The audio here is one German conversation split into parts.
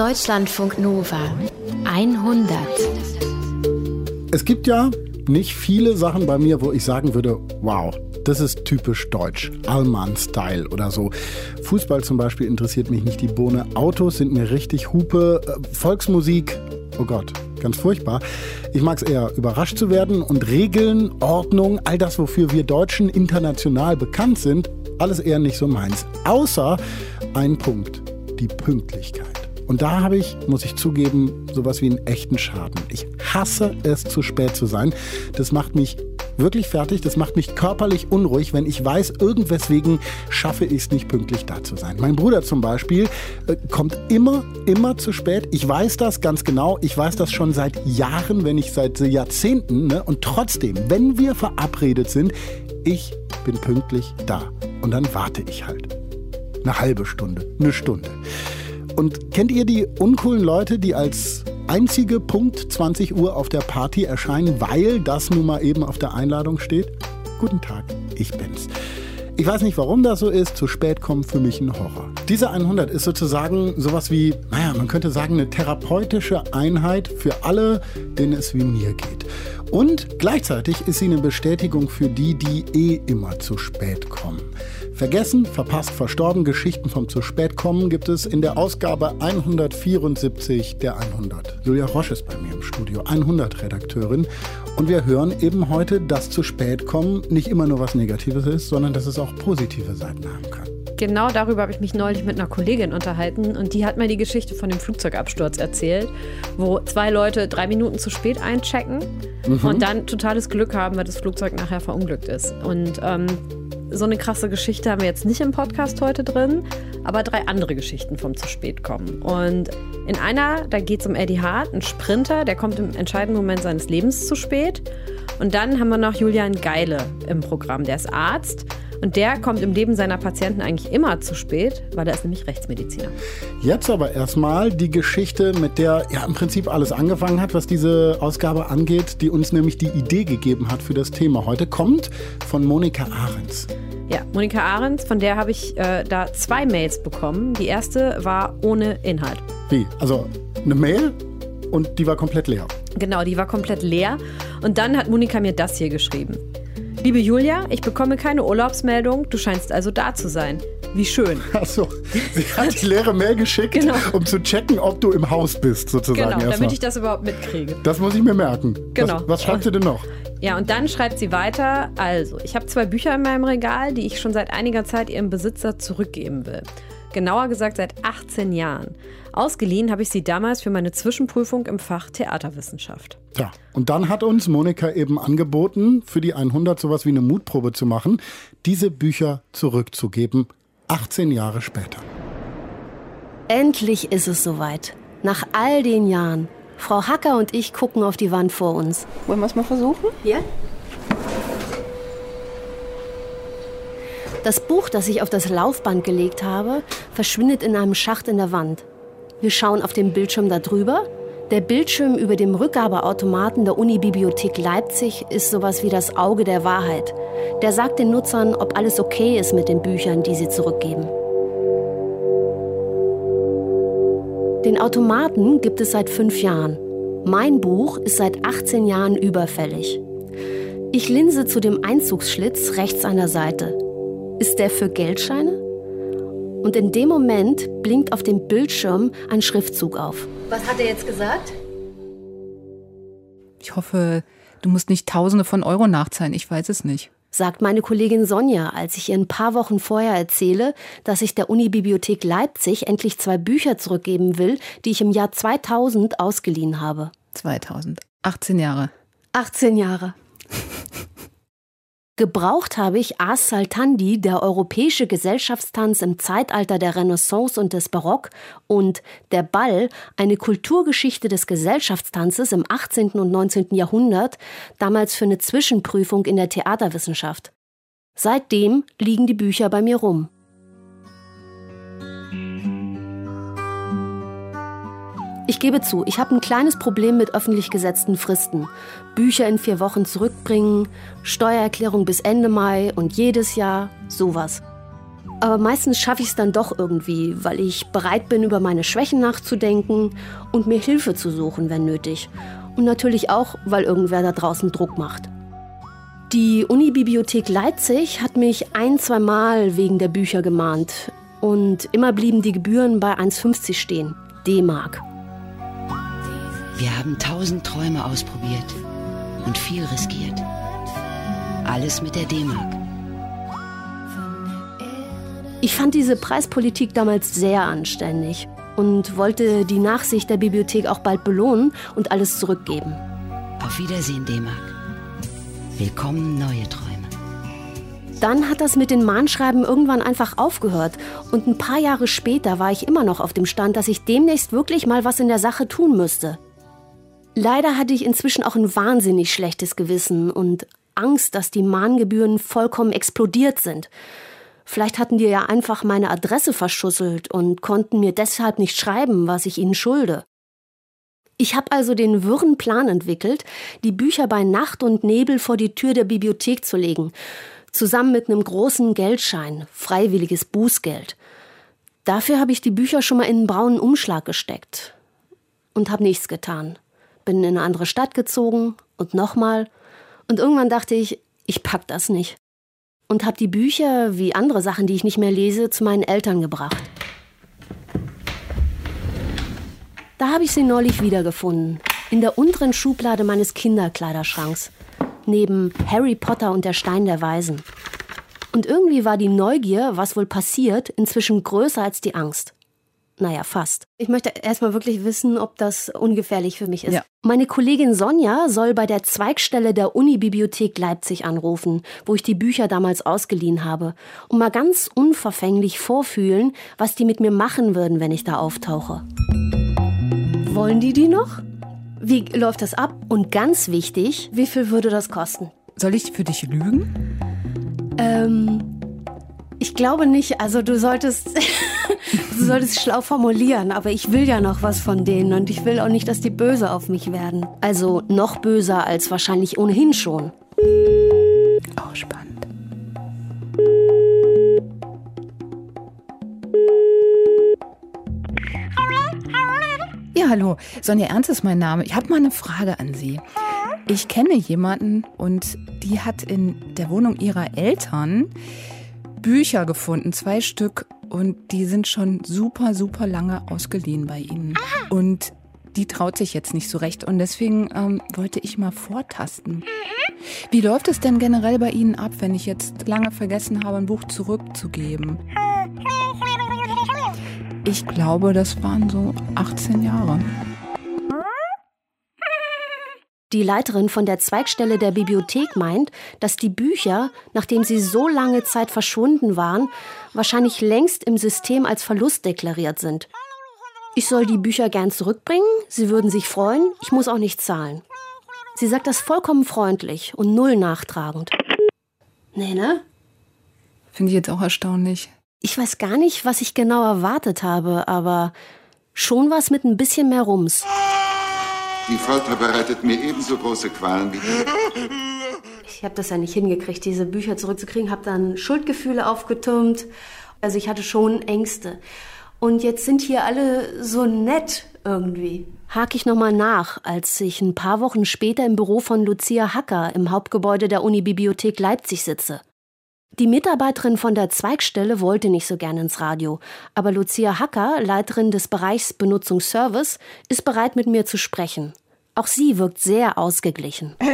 Deutschlandfunk Nova 100. Es gibt ja nicht viele Sachen bei mir, wo ich sagen würde, wow, das ist typisch deutsch, Allmann-Style oder so. Fußball zum Beispiel interessiert mich nicht die Bohne. Autos sind mir richtig Hupe. Äh, Volksmusik, oh Gott, ganz furchtbar. Ich mag es eher, überrascht zu werden und Regeln, Ordnung, all das, wofür wir Deutschen international bekannt sind, alles eher nicht so meins. Außer ein Punkt, die Pünktlichkeit. Und da habe ich, muss ich zugeben, sowas wie einen echten Schaden. Ich hasse es, zu spät zu sein. Das macht mich wirklich fertig. Das macht mich körperlich unruhig, wenn ich weiß, irgendweswegen schaffe ich es nicht pünktlich da zu sein. Mein Bruder zum Beispiel äh, kommt immer, immer zu spät. Ich weiß das ganz genau. Ich weiß das schon seit Jahren, wenn nicht seit Jahrzehnten. Ne? Und trotzdem, wenn wir verabredet sind, ich bin pünktlich da. Und dann warte ich halt. Eine halbe Stunde, eine Stunde. Und kennt ihr die uncoolen Leute, die als einzige Punkt 20 Uhr auf der Party erscheinen, weil das nun mal eben auf der Einladung steht? Guten Tag, ich bin's. Ich weiß nicht, warum das so ist. Zu spät kommen für mich ein Horror. Diese 100 ist sozusagen sowas wie, naja, man könnte sagen, eine therapeutische Einheit für alle, denen es wie mir geht. Und gleichzeitig ist sie eine Bestätigung für die, die eh immer zu spät kommen. Vergessen, verpasst, verstorben, Geschichten vom zu spät kommen gibt es in der Ausgabe 174 der 100. Julia Roche ist bei mir im Studio, 100 Redakteurin. Und wir hören eben heute, dass zu spät kommen nicht immer nur was Negatives ist, sondern dass es auch positive Seiten haben kann. Genau darüber habe ich mich neulich mit einer Kollegin unterhalten und die hat mir die Geschichte von dem Flugzeugabsturz erzählt, wo zwei Leute drei Minuten zu spät einchecken mhm. und dann totales Glück haben, weil das Flugzeug nachher verunglückt ist. Und ähm, so eine krasse Geschichte haben wir jetzt nicht im Podcast heute drin, aber drei andere Geschichten vom zu spät kommen. Und in einer, da geht es um Eddie Hart, ein Sprinter, der kommt im entscheidenden Moment seines Lebens zu spät. Und dann haben wir noch Julian Geile im Programm, der ist Arzt. Und der kommt im Leben seiner Patienten eigentlich immer zu spät, weil er ist nämlich Rechtsmediziner. Jetzt aber erstmal die Geschichte, mit der ja im Prinzip alles angefangen hat, was diese Ausgabe angeht, die uns nämlich die Idee gegeben hat für das Thema heute, kommt von Monika Ahrens. Ja, Monika Ahrens, von der habe ich äh, da zwei Mails bekommen. Die erste war ohne Inhalt. Wie? Also eine Mail und die war komplett leer. Genau, die war komplett leer. Und dann hat Monika mir das hier geschrieben. Liebe Julia, ich bekomme keine Urlaubsmeldung, du scheinst also da zu sein. Wie schön. Achso, sie hat die leere Mail geschickt, genau. um zu checken, ob du im Haus bist, sozusagen. Genau, damit mal. ich das überhaupt mitkriege. Das muss ich mir merken. Genau. Was, was schreibt sie denn noch? Ja, und dann schreibt sie weiter, also, ich habe zwei Bücher in meinem Regal, die ich schon seit einiger Zeit ihrem Besitzer zurückgeben will. Genauer gesagt seit 18 Jahren. Ausgeliehen habe ich sie damals für meine Zwischenprüfung im Fach Theaterwissenschaft. Ja, und dann hat uns Monika eben angeboten, für die 100 sowas wie eine Mutprobe zu machen, diese Bücher zurückzugeben, 18 Jahre später. Endlich ist es soweit. Nach all den Jahren. Frau Hacker und ich gucken auf die Wand vor uns. Wollen wir es mal versuchen? Ja. Das Buch, das ich auf das Laufband gelegt habe, verschwindet in einem Schacht in der Wand. Wir schauen auf den Bildschirm darüber. Der Bildschirm über dem Rückgabeautomaten der Unibibliothek Leipzig ist sowas wie das Auge der Wahrheit. Der sagt den Nutzern, ob alles okay ist mit den Büchern, die sie zurückgeben. Den Automaten gibt es seit fünf Jahren. Mein Buch ist seit 18 Jahren überfällig. Ich linse zu dem Einzugsschlitz rechts an der Seite. Ist der für Geldscheine? Und in dem Moment blinkt auf dem Bildschirm ein Schriftzug auf. Was hat er jetzt gesagt? Ich hoffe, du musst nicht Tausende von Euro nachzahlen. Ich weiß es nicht. Sagt meine Kollegin Sonja, als ich ihr ein paar Wochen vorher erzähle, dass ich der Unibibliothek Leipzig endlich zwei Bücher zurückgeben will, die ich im Jahr 2000 ausgeliehen habe. 2000. 18 Jahre. 18 Jahre. Gebraucht habe ich As Saltandi, der europäische Gesellschaftstanz im Zeitalter der Renaissance und des Barock, und Der Ball, eine Kulturgeschichte des Gesellschaftstanzes im 18. und 19. Jahrhundert, damals für eine Zwischenprüfung in der Theaterwissenschaft. Seitdem liegen die Bücher bei mir rum. Ich gebe zu, ich habe ein kleines Problem mit öffentlich gesetzten Fristen. Bücher in vier Wochen zurückbringen, Steuererklärung bis Ende Mai und jedes Jahr sowas. Aber meistens schaffe ich es dann doch irgendwie, weil ich bereit bin, über meine Schwächen nachzudenken und mir Hilfe zu suchen, wenn nötig. Und natürlich auch, weil irgendwer da draußen Druck macht. Die Unibibliothek Leipzig hat mich ein, zwei Mal wegen der Bücher gemahnt. Und immer blieben die Gebühren bei 1,50 stehen. D-Mark. Wir haben tausend Träume ausprobiert und viel riskiert. Alles mit der D-Mark. Ich fand diese Preispolitik damals sehr anständig und wollte die Nachsicht der Bibliothek auch bald belohnen und alles zurückgeben. Auf Wiedersehen, D-Mark. Willkommen neue Träume. Dann hat das mit den Mahnschreiben irgendwann einfach aufgehört und ein paar Jahre später war ich immer noch auf dem Stand, dass ich demnächst wirklich mal was in der Sache tun müsste. Leider hatte ich inzwischen auch ein wahnsinnig schlechtes Gewissen und Angst, dass die Mahngebühren vollkommen explodiert sind. Vielleicht hatten die ja einfach meine Adresse verschusselt und konnten mir deshalb nicht schreiben, was ich ihnen schulde. Ich habe also den wirren Plan entwickelt, die Bücher bei Nacht und Nebel vor die Tür der Bibliothek zu legen, zusammen mit einem großen Geldschein, freiwilliges Bußgeld. Dafür habe ich die Bücher schon mal in einen braunen Umschlag gesteckt und habe nichts getan. Bin in eine andere Stadt gezogen und nochmal. Und irgendwann dachte ich, ich pack das nicht und habe die Bücher, wie andere Sachen, die ich nicht mehr lese, zu meinen Eltern gebracht. Da habe ich sie neulich wiedergefunden, in der unteren Schublade meines Kinderkleiderschranks, neben Harry Potter und der Stein der Weisen. Und irgendwie war die Neugier, was wohl passiert, inzwischen größer als die Angst. Naja, fast. Ich möchte erstmal wirklich wissen, ob das ungefährlich für mich ist. Ja. Meine Kollegin Sonja soll bei der Zweigstelle der Unibibliothek Leipzig anrufen, wo ich die Bücher damals ausgeliehen habe, und mal ganz unverfänglich vorfühlen, was die mit mir machen würden, wenn ich da auftauche. Wollen die die noch? Wie läuft das ab? Und ganz wichtig, wie viel würde das kosten? Soll ich für dich lügen? Ähm, ich glaube nicht. Also du solltest, du solltest schlau formulieren, aber ich will ja noch was von denen und ich will auch nicht, dass die böse auf mich werden. Also noch böser als wahrscheinlich ohnehin schon. Auch spannend. Ja, hallo. Sonja Ernst ist mein Name. Ich habe mal eine Frage an Sie. Ich kenne jemanden und die hat in der Wohnung ihrer Eltern Bücher gefunden, zwei Stück, und die sind schon super, super lange ausgeliehen bei Ihnen. Aha. Und die traut sich jetzt nicht so recht und deswegen ähm, wollte ich mal vortasten. Mhm. Wie läuft es denn generell bei Ihnen ab, wenn ich jetzt lange vergessen habe, ein Buch zurückzugeben? Ich glaube, das waren so 18 Jahre. Die Leiterin von der Zweigstelle der Bibliothek meint, dass die Bücher, nachdem sie so lange Zeit verschwunden waren, wahrscheinlich längst im System als Verlust deklariert sind. Ich soll die Bücher gern zurückbringen, sie würden sich freuen, ich muss auch nicht zahlen. Sie sagt das vollkommen freundlich und null nachtragend. Nee, ne? Finde ich jetzt auch erstaunlich. Ich weiß gar nicht, was ich genau erwartet habe, aber schon was mit ein bisschen mehr Rums. Die Folter bereitet mir ebenso große Qualen wie die. Ich habe das ja nicht hingekriegt, diese Bücher zurückzukriegen, habe dann Schuldgefühle aufgetürmt. Also ich hatte schon Ängste. Und jetzt sind hier alle so nett irgendwie. Hake ich nochmal nach, als ich ein paar Wochen später im Büro von Lucia Hacker im Hauptgebäude der Unibibliothek Leipzig sitze. Die Mitarbeiterin von der Zweigstelle wollte nicht so gerne ins Radio, aber Lucia Hacker, Leiterin des Bereichs Benutzungsservice, ist bereit, mit mir zu sprechen. Auch sie wirkt sehr ausgeglichen.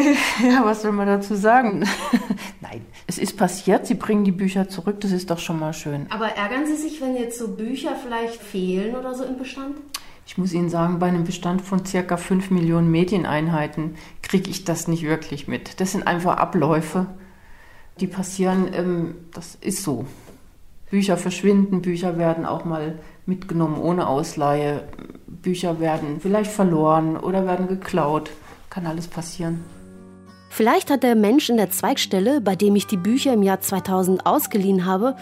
Ja, was soll man dazu sagen? Nein, es ist passiert, Sie bringen die Bücher zurück, das ist doch schon mal schön. Aber ärgern Sie sich, wenn jetzt so Bücher vielleicht fehlen oder so im Bestand? Ich muss Ihnen sagen, bei einem Bestand von circa 5 Millionen Medieneinheiten kriege ich das nicht wirklich mit. Das sind einfach Abläufe, die passieren, ähm, das ist so. Bücher verschwinden, Bücher werden auch mal mitgenommen ohne Ausleihe. Bücher werden vielleicht verloren oder werden geklaut. Kann alles passieren. Vielleicht hat der Mensch in der Zweigstelle, bei dem ich die Bücher im Jahr 2000 ausgeliehen habe,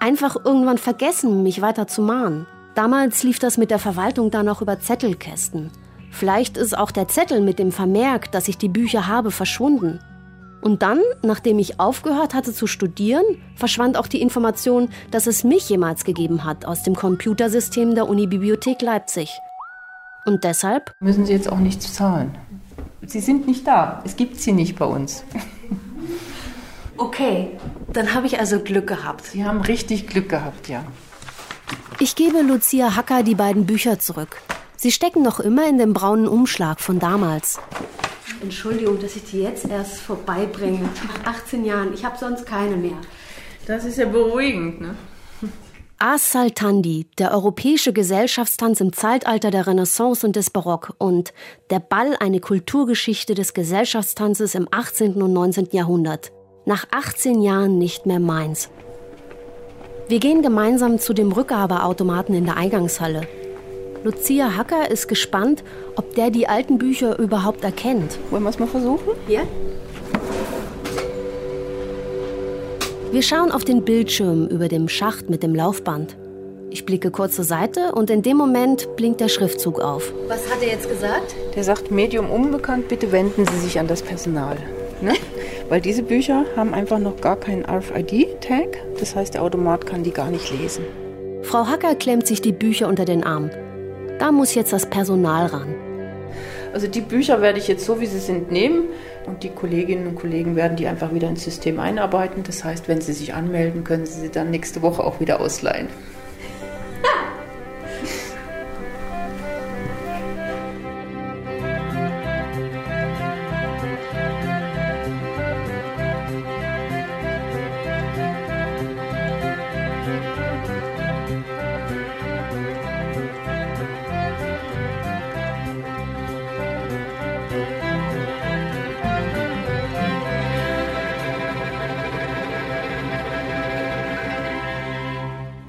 einfach irgendwann vergessen, mich weiter zu mahnen. Damals lief das mit der Verwaltung dann auch über Zettelkästen. Vielleicht ist auch der Zettel mit dem Vermerk, dass ich die Bücher habe, verschwunden. Und dann, nachdem ich aufgehört hatte zu studieren, verschwand auch die Information, dass es mich jemals gegeben hat aus dem Computersystem der Unibibliothek Leipzig. Und deshalb müssen Sie jetzt auch nichts zahlen. Sie sind nicht da. Es gibt sie nicht bei uns. Okay, dann habe ich also Glück gehabt. Sie haben richtig Glück gehabt, ja. Ich gebe Lucia Hacker die beiden Bücher zurück. Sie stecken noch immer in dem braunen Umschlag von damals. Entschuldigung, dass ich die jetzt erst vorbeibringe. Nach 18 Jahren. Ich habe sonst keine mehr. Das ist ja beruhigend, ne? As Saltandi, der europäische Gesellschaftstanz im Zeitalter der Renaissance und des Barock und der Ball, eine Kulturgeschichte des Gesellschaftstanzes im 18. und 19. Jahrhundert. Nach 18 Jahren nicht mehr meins. Wir gehen gemeinsam zu dem Rückgabeautomaten in der Eingangshalle. Lucia Hacker ist gespannt, ob der die alten Bücher überhaupt erkennt. Wollen wir es mal versuchen? Ja. Wir schauen auf den Bildschirm über dem Schacht mit dem Laufband. Ich blicke kurz zur Seite und in dem Moment blinkt der Schriftzug auf. Was hat er jetzt gesagt? Der sagt, Medium unbekannt, bitte wenden Sie sich an das Personal. Ne? Weil diese Bücher haben einfach noch gar keinen RFID-Tag. Das heißt, der Automat kann die gar nicht lesen. Frau Hacker klemmt sich die Bücher unter den Arm. Da muss jetzt das Personal ran. Also die Bücher werde ich jetzt so, wie sie sind, nehmen und die Kolleginnen und Kollegen werden die einfach wieder ins System einarbeiten. Das heißt, wenn sie sich anmelden, können sie sie dann nächste Woche auch wieder ausleihen.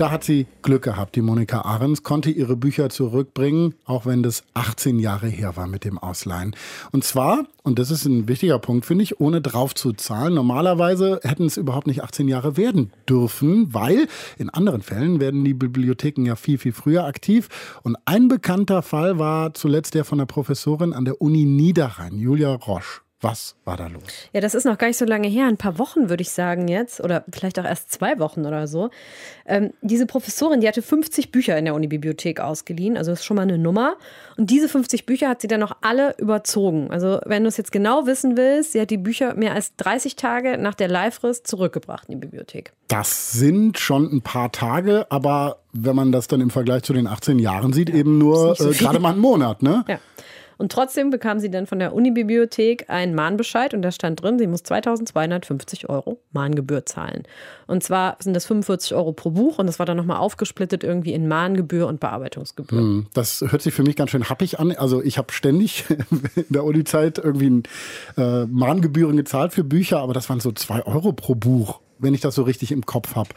Da hat sie Glück gehabt. Die Monika Ahrens konnte ihre Bücher zurückbringen, auch wenn das 18 Jahre her war mit dem Ausleihen. Und zwar, und das ist ein wichtiger Punkt, finde ich, ohne drauf zu zahlen. Normalerweise hätten es überhaupt nicht 18 Jahre werden dürfen, weil in anderen Fällen werden die Bibliotheken ja viel, viel früher aktiv. Und ein bekannter Fall war zuletzt der von der Professorin an der Uni Niederrhein, Julia Roche. Was war da los? Ja, das ist noch gar nicht so lange her, ein paar Wochen würde ich sagen jetzt, oder vielleicht auch erst zwei Wochen oder so. Ähm, diese Professorin, die hatte 50 Bücher in der Unibibliothek ausgeliehen, also das ist schon mal eine Nummer. Und diese 50 Bücher hat sie dann noch alle überzogen. Also wenn du es jetzt genau wissen willst, sie hat die Bücher mehr als 30 Tage nach der Leihfrist zurückgebracht in die Bibliothek. Das sind schon ein paar Tage, aber wenn man das dann im Vergleich zu den 18 Jahren sieht, ja, eben nur so äh, gerade mal einen Monat, ne? Ja. Und trotzdem bekam sie dann von der Unibibliothek einen Mahnbescheid und da stand drin, sie muss 2250 Euro Mahngebühr zahlen. Und zwar sind das 45 Euro pro Buch und das war dann nochmal aufgesplittet irgendwie in Mahngebühr und Bearbeitungsgebühr. Hm, das hört sich für mich ganz schön happig an. Also ich habe ständig in der Uni-Zeit irgendwie äh, Mahngebühren gezahlt für Bücher, aber das waren so zwei Euro pro Buch wenn ich das so richtig im Kopf habe.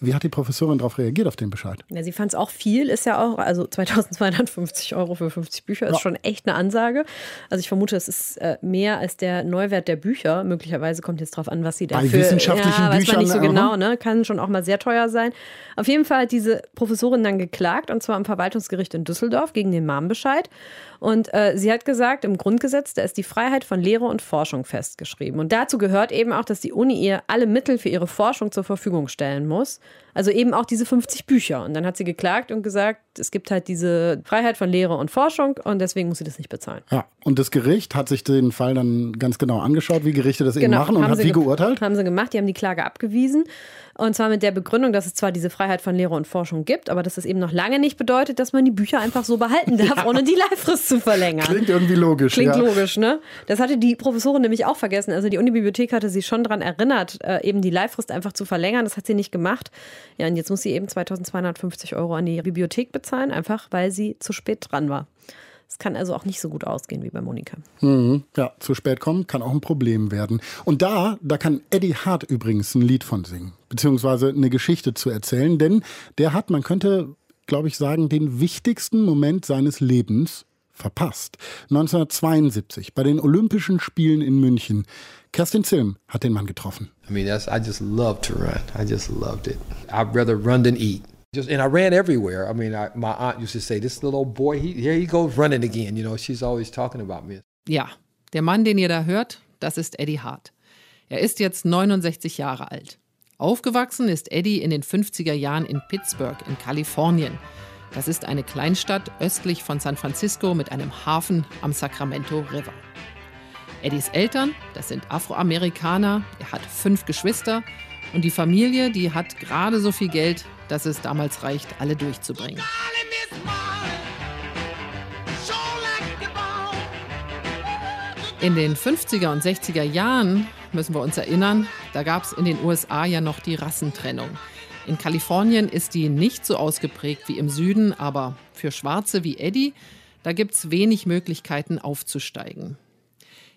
Wie hat die Professorin darauf reagiert, auf den Bescheid? Ja, sie fand es auch viel, ist ja auch, also 2250 Euro für 50 Bücher ist ja. schon echt eine Ansage. Also ich vermute, es ist äh, mehr als der Neuwert der Bücher. Möglicherweise kommt jetzt darauf an, was sie dafür... Bei wissenschaftlichen ja, Büchern. Weiß man nicht so genau, ne? Kann schon auch mal sehr teuer sein. Auf jeden Fall hat diese Professorin dann geklagt, und zwar am Verwaltungsgericht in Düsseldorf gegen den Mahmenbescheid. Und äh, sie hat gesagt, im Grundgesetz, da ist die Freiheit von Lehre und Forschung festgeschrieben. Und dazu gehört eben auch, dass die Uni ihr alle Mittel für ihre Forschung zur Verfügung stellen muss. Also eben auch diese 50 Bücher. Und dann hat sie geklagt und gesagt, es gibt halt diese Freiheit von Lehre und Forschung und deswegen muss sie das nicht bezahlen. Ja, und das Gericht hat sich den Fall dann ganz genau angeschaut, wie Gerichte das genau, eben machen und hat wie geurteilt? Haben sie gemacht, die haben die Klage abgewiesen. Und zwar mit der Begründung, dass es zwar diese Freiheit von Lehre und Forschung gibt, aber dass das eben noch lange nicht bedeutet, dass man die Bücher einfach so behalten darf, ja. ohne die Leihfrist zu verlängern. Klingt irgendwie logisch. Klingt ja. logisch, ne? Das hatte die Professorin nämlich auch vergessen. Also die Unibibliothek hatte sie schon daran erinnert, äh, eben die Leihfrist einfach zu verlängern. Das hat sie nicht gemacht. Ja, und jetzt muss sie eben 2250 Euro an die Bibliothek bezahlen, einfach weil sie zu spät dran war. Es kann also auch nicht so gut ausgehen wie bei Monika. Mhm. Ja, zu spät kommen kann auch ein Problem werden. Und da, da kann Eddie Hart übrigens ein Lied von singen, beziehungsweise eine Geschichte zu erzählen, denn der hat, man könnte, glaube ich, sagen, den wichtigsten Moment seines Lebens verpasst. 1972 bei den Olympischen Spielen in München. Kerstin Zilm hat den Mann getroffen. I mean, that's, I just love to run. I just loved it. I'd rather run than eat. Just, and I ran everywhere. I mean, I, my aunt used to say, "This little boy, he, here he goes running again." You know, she's always talking about me. Ja, der Mann, den ihr da hört, das ist Eddie Hart. Er ist jetzt 69 Jahre alt. Aufgewachsen ist Eddie in den 50er Jahren in Pittsburgh in Kalifornien. Das ist eine Kleinstadt östlich von San Francisco mit einem Hafen am Sacramento River. Eddies Eltern, das sind Afroamerikaner, er hat fünf Geschwister und die Familie, die hat gerade so viel Geld, dass es damals reicht, alle durchzubringen. In den 50er und 60er Jahren, müssen wir uns erinnern, da gab es in den USA ja noch die Rassentrennung. In Kalifornien ist die nicht so ausgeprägt wie im Süden, aber für Schwarze wie Eddie, da gibt es wenig Möglichkeiten aufzusteigen.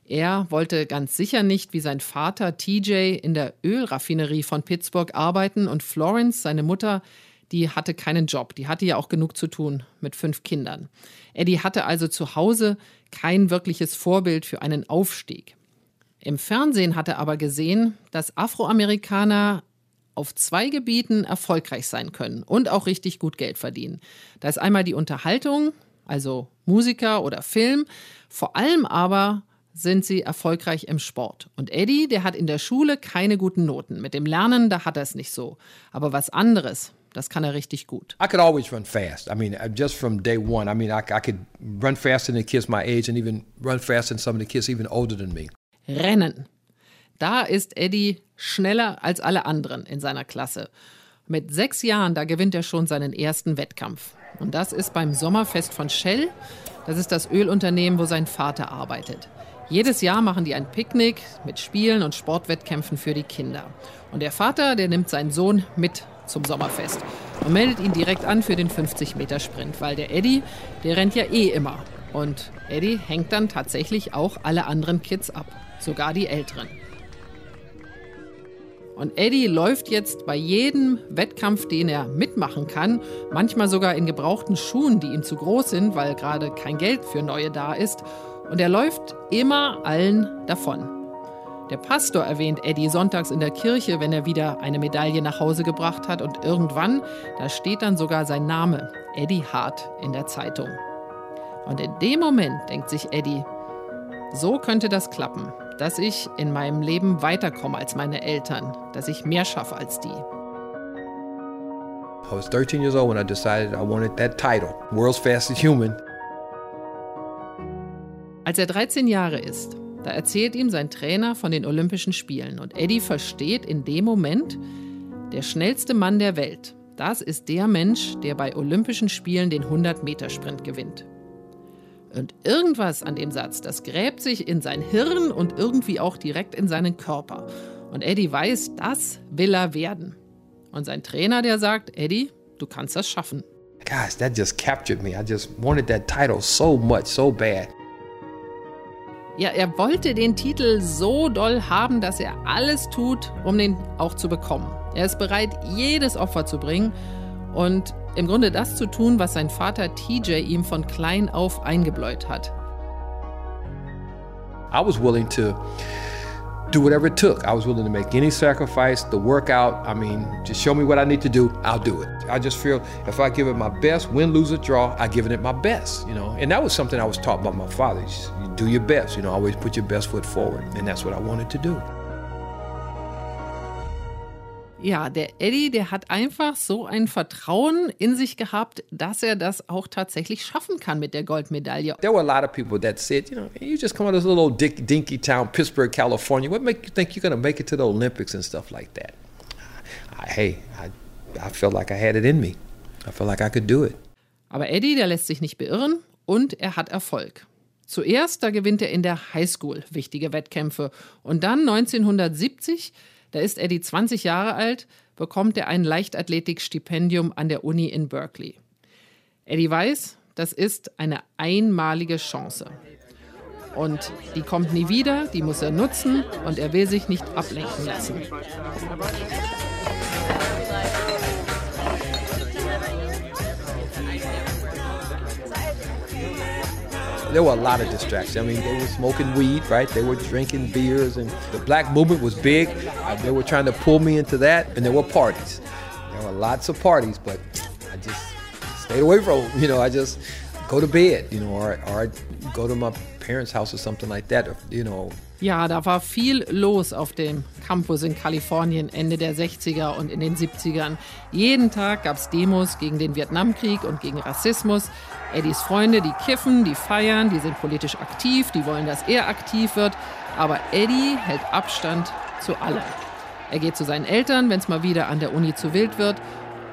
Er wollte ganz sicher nicht wie sein Vater TJ in der Ölraffinerie von Pittsburgh arbeiten und Florence, seine Mutter, die hatte keinen Job. Die hatte ja auch genug zu tun mit fünf Kindern. Eddie hatte also zu Hause kein wirkliches Vorbild für einen Aufstieg. Im Fernsehen hat er aber gesehen, dass Afroamerikaner auf zwei Gebieten erfolgreich sein können und auch richtig gut Geld verdienen. Da ist einmal die Unterhaltung, also Musiker oder Film, vor allem aber sind sie erfolgreich im Sport. Und Eddie, der hat in der Schule keine guten Noten. Mit dem Lernen, da hat er es nicht so. Aber was anderes, das kann er richtig gut. I could always run fast. I mean, just from day one. I mean, I, I could run faster than the kids my age and even run faster than some of the kids even older than me. Rennen. Da ist Eddie schneller als alle anderen in seiner Klasse. Mit sechs Jahren, da gewinnt er schon seinen ersten Wettkampf. Und das ist beim Sommerfest von Shell. Das ist das Ölunternehmen, wo sein Vater arbeitet. Jedes Jahr machen die ein Picknick mit Spielen und Sportwettkämpfen für die Kinder. Und der Vater, der nimmt seinen Sohn mit zum Sommerfest und meldet ihn direkt an für den 50-Meter-Sprint, weil der Eddie, der rennt ja eh immer. Und Eddie hängt dann tatsächlich auch alle anderen Kids ab, sogar die Älteren. Und Eddie läuft jetzt bei jedem Wettkampf, den er mitmachen kann, manchmal sogar in gebrauchten Schuhen, die ihm zu groß sind, weil gerade kein Geld für neue da ist. Und er läuft immer allen davon. Der Pastor erwähnt Eddie sonntags in der Kirche, wenn er wieder eine Medaille nach Hause gebracht hat. Und irgendwann, da steht dann sogar sein Name, Eddie Hart, in der Zeitung. Und in dem Moment denkt sich Eddie, so könnte das klappen, dass ich in meinem Leben weiterkomme als meine Eltern, dass ich mehr schaffe als die. I was 13 years old when I decided I wanted that title, World's Fastest Human. Als er 13 Jahre ist, da erzählt ihm sein Trainer von den Olympischen Spielen und Eddie versteht in dem Moment, der schnellste Mann der Welt, das ist der Mensch, der bei Olympischen Spielen den 100-Meter-Sprint gewinnt. Und irgendwas an dem Satz, das gräbt sich in sein Hirn und irgendwie auch direkt in seinen Körper. Und Eddie weiß, das will er werden. Und sein Trainer, der sagt, Eddie, du kannst das schaffen. Gosh, that just captured me. I just wanted that title so much, so bad. Ja, er wollte den Titel so doll haben, dass er alles tut, um den auch zu bekommen. Er ist bereit, jedes Opfer zu bringen und im Grunde das zu tun, was sein Vater TJ ihm von klein auf eingebläut hat. I was willing to do whatever it took. I was willing to make any sacrifice, the workout. I mean, just show me what I need to do, I'll do it. I just feel if I give it my best, win, lose, or draw, I give it my best, you know. And that was something I was taught by my father. You do your best, you know, always put your best foot forward. And that's what I wanted to do. Ja, der Eddie, der hat einfach so ein Vertrauen in sich gehabt, dass er das auch tatsächlich schaffen kann mit der Goldmedaille. There were a lot of people that said, you know, you just come out of this little dick, dinky town, Pittsburgh, California. What make you think you're going to make it to the Olympics and stuff like that? I, hey, I, I felt like I had it in me. I felt like I could do it. Aber Eddie, der lässt sich nicht beirren und er hat Erfolg. Zuerst, da gewinnt er in der Highschool wichtige Wettkämpfe und dann 1970 da ist Eddie 20 Jahre alt, bekommt er ein Leichtathletikstipendium an der Uni in Berkeley. Eddie weiß, das ist eine einmalige Chance. Und die kommt nie wieder, die muss er nutzen und er will sich nicht ablenken lassen. There were a lot of distractions. I mean, they were smoking weed, right? They were drinking beers, and the black movement was big. Uh, they were trying to pull me into that, and there were parties. There were lots of parties, but I just stayed away from. them. You know, I just go to bed, you know, or or I'd go to my parents' house or something like that. Or, you know, Ja, da war viel los auf dem Campus in Kalifornien Ende der 60er und in den 70ern. Jeden Tag gab es Demos gegen den Vietnamkrieg und gegen Rassismus. Eddies Freunde, die kiffen, die feiern, die sind politisch aktiv, die wollen, dass er aktiv wird. Aber Eddie hält Abstand zu allem. Er geht zu seinen Eltern, wenn es mal wieder an der Uni zu wild wird.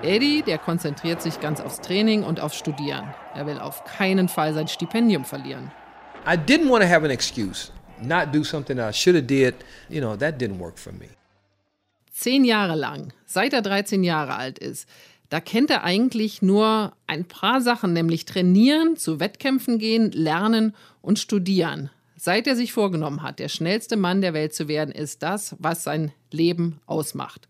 Eddie, der konzentriert sich ganz aufs Training und aufs Studieren. Er will auf keinen Fall sein Stipendium verlieren. I didn't want to have an excuse not do something I should have did, you know, that didn't work for me. Zehn Jahre lang, seit er 13 Jahre alt ist, da kennt er eigentlich nur ein paar Sachen, nämlich trainieren, zu Wettkämpfen gehen, lernen und studieren. Seit er sich vorgenommen hat, der schnellste Mann der Welt zu werden, ist das, was sein Leben ausmacht.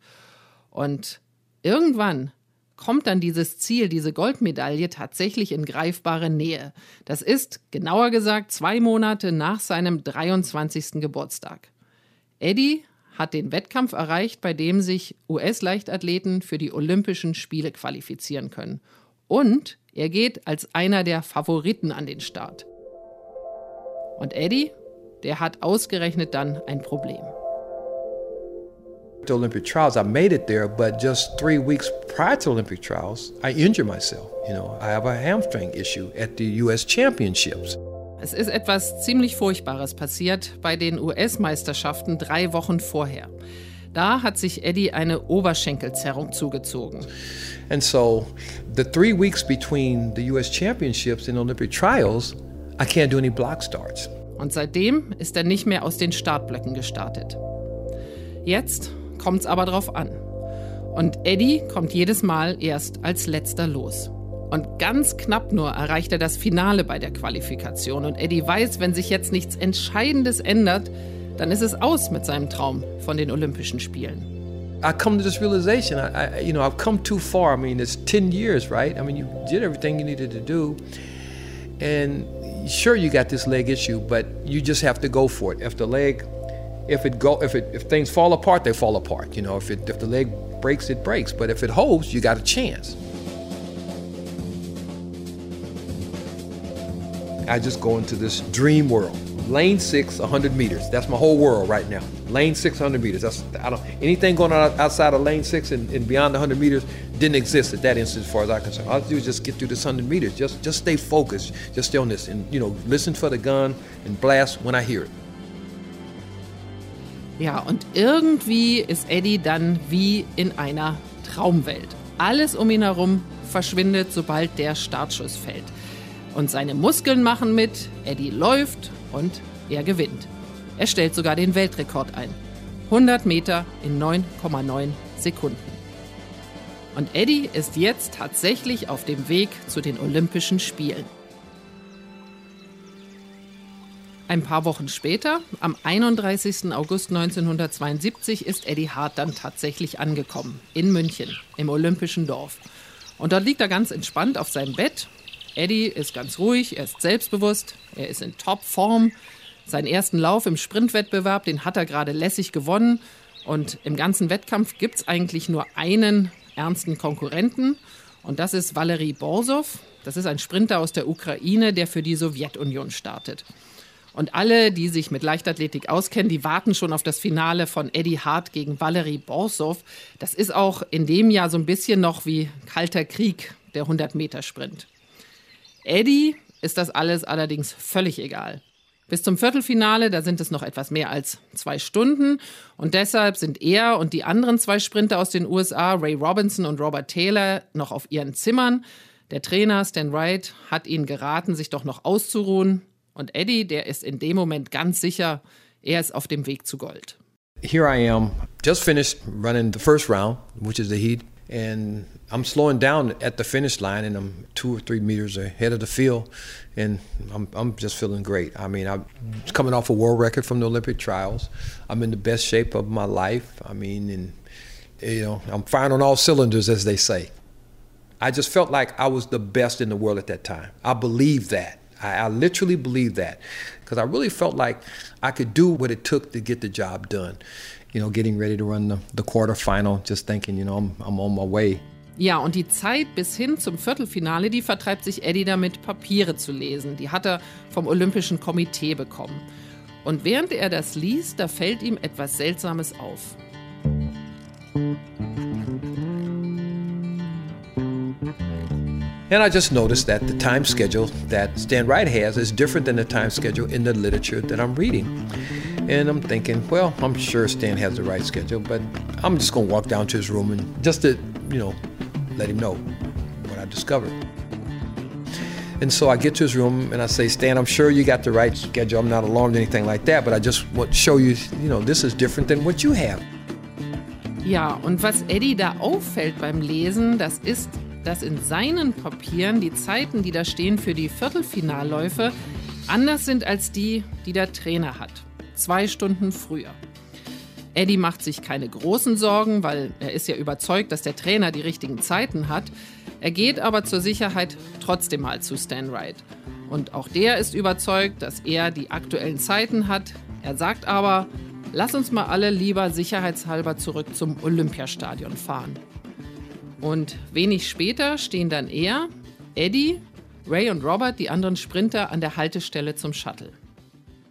Und irgendwann kommt dann dieses Ziel, diese Goldmedaille tatsächlich in greifbare Nähe. Das ist, genauer gesagt, zwei Monate nach seinem 23. Geburtstag. Eddie hat den Wettkampf erreicht, bei dem sich US-Leichtathleten für die Olympischen Spiele qualifizieren können. Und er geht als einer der Favoriten an den Start. Und Eddie, der hat ausgerechnet dann ein Problem. The Olympic trials, I made it there, but just three weeks prior to Olympic trials, I injured myself. You know, I have a hamstring issue at the U.S. Championships. Es ist etwas ziemlich Furchtbares passiert bei den US-Meisterschaften drei Wochen vorher. Da hat sich Eddie eine Oberschenkelzerrung zugezogen. And so, the three weeks between the U.S. Championships and Olympic trials, I can't do any block starts. Und seitdem ist er nicht mehr aus den Startblöcken gestartet. Jetzt kommt es aber drauf an. Und Eddie kommt jedes Mal erst als letzter los. Und ganz knapp nur erreicht er das Finale bei der Qualifikation. Und Eddie weiß, wenn sich jetzt nichts Entscheidendes ändert, dann ist es aus mit seinem Traum von den Olympischen Spielen. I come to this realization, I, I, you know, I've come too far. I mean, it's 10 years, right? I mean, you did everything you needed to do. And sure, you got this leg issue, but you just have to go for it. If the leg if it go if it if things fall apart, they fall apart. You know, if it if the leg breaks, it breaks. But if it holds, you got a chance. I just go into this dream world. Lane six, 100 meters. That's my whole world right now. Lane six, 100 meters. That's I don't anything going on outside of lane six and, and beyond the 100 meters didn't exist at that instant as far as I'm concerned. All I do is just get through this 100 meters. Just just stay focused. Just stay on this and you know listen for the gun and blast when I hear it. Ja, und irgendwie ist Eddie dann wie in einer Traumwelt. Alles um ihn herum verschwindet, sobald der Startschuss fällt. Und seine Muskeln machen mit, Eddie läuft und er gewinnt. Er stellt sogar den Weltrekord ein. 100 Meter in 9,9 Sekunden. Und Eddie ist jetzt tatsächlich auf dem Weg zu den Olympischen Spielen. Ein paar Wochen später, am 31. August 1972, ist Eddie Hart dann tatsächlich angekommen. In München, im Olympischen Dorf. Und dort liegt er ganz entspannt auf seinem Bett. Eddie ist ganz ruhig, er ist selbstbewusst, er ist in Topform. Seinen ersten Lauf im Sprintwettbewerb, den hat er gerade lässig gewonnen. Und im ganzen Wettkampf gibt es eigentlich nur einen ernsten Konkurrenten. Und das ist Valery Borsov. Das ist ein Sprinter aus der Ukraine, der für die Sowjetunion startet. Und alle, die sich mit Leichtathletik auskennen, die warten schon auf das Finale von Eddie Hart gegen Valery Borsov. Das ist auch in dem Jahr so ein bisschen noch wie Kalter Krieg, der 100-Meter-Sprint. Eddie ist das alles allerdings völlig egal. Bis zum Viertelfinale, da sind es noch etwas mehr als zwei Stunden. Und deshalb sind er und die anderen zwei Sprinter aus den USA, Ray Robinson und Robert Taylor, noch auf ihren Zimmern. Der Trainer Stan Wright hat ihnen geraten, sich doch noch auszuruhen. Und Eddie, der ist in dem Moment ganz sicher, er ist auf dem Weg zu Gold. Here I am, just finished running the first round, which is the heat, and I'm slowing down at the finish line, and I'm two or three meters ahead of the field, and I'm, I'm just feeling great. I mean, I'm coming off a world record from the Olympic trials. I'm in the best shape of my life. I mean, and you know, I'm firing on all cylinders, as they say. I just felt like I was the best in the world at that time. I believed that. I, I literally believed that because I really felt like I could do what it took to get the job done. You know, getting ready to run the, the quarterfinal, just thinking, you know, I'm, I'm on my way. Ja, und die Zeit bis hin zum Viertelfinale, die vertreibt sich Eddie damit, Papiere zu lesen. Die hat er vom Olympischen Komitee bekommen. Und während er das liest, da fällt ihm etwas Seltsames auf. And I just noticed that the time schedule that Stan Wright has is different than the time schedule in the literature that I'm reading. And I'm thinking, well, I'm sure Stan has the right schedule, but I'm just going to walk down to his room and just to, you know, let him know what I discovered. And so I get to his room and I say, Stan, I'm sure you got the right schedule. I'm not alarmed or anything like that, but I just want to show you, you know, this is different than what you have. Ja, und was Eddie da auffällt beim Lesen, das ist, dass in seinen Papieren die Zeiten, die da stehen für die Viertelfinalläufe, anders sind als die, die der Trainer hat. Zwei Stunden früher. Eddie macht sich keine großen Sorgen, weil er ist ja überzeugt, dass der Trainer die richtigen Zeiten hat. Er geht aber zur Sicherheit trotzdem mal zu Stan Wright. Und auch der ist überzeugt, dass er die aktuellen Zeiten hat. Er sagt aber, lass uns mal alle lieber sicherheitshalber zurück zum Olympiastadion fahren. Und wenig später stehen dann er, Eddie, Ray und Robert, die anderen Sprinter, an der Haltestelle zum Shuttle.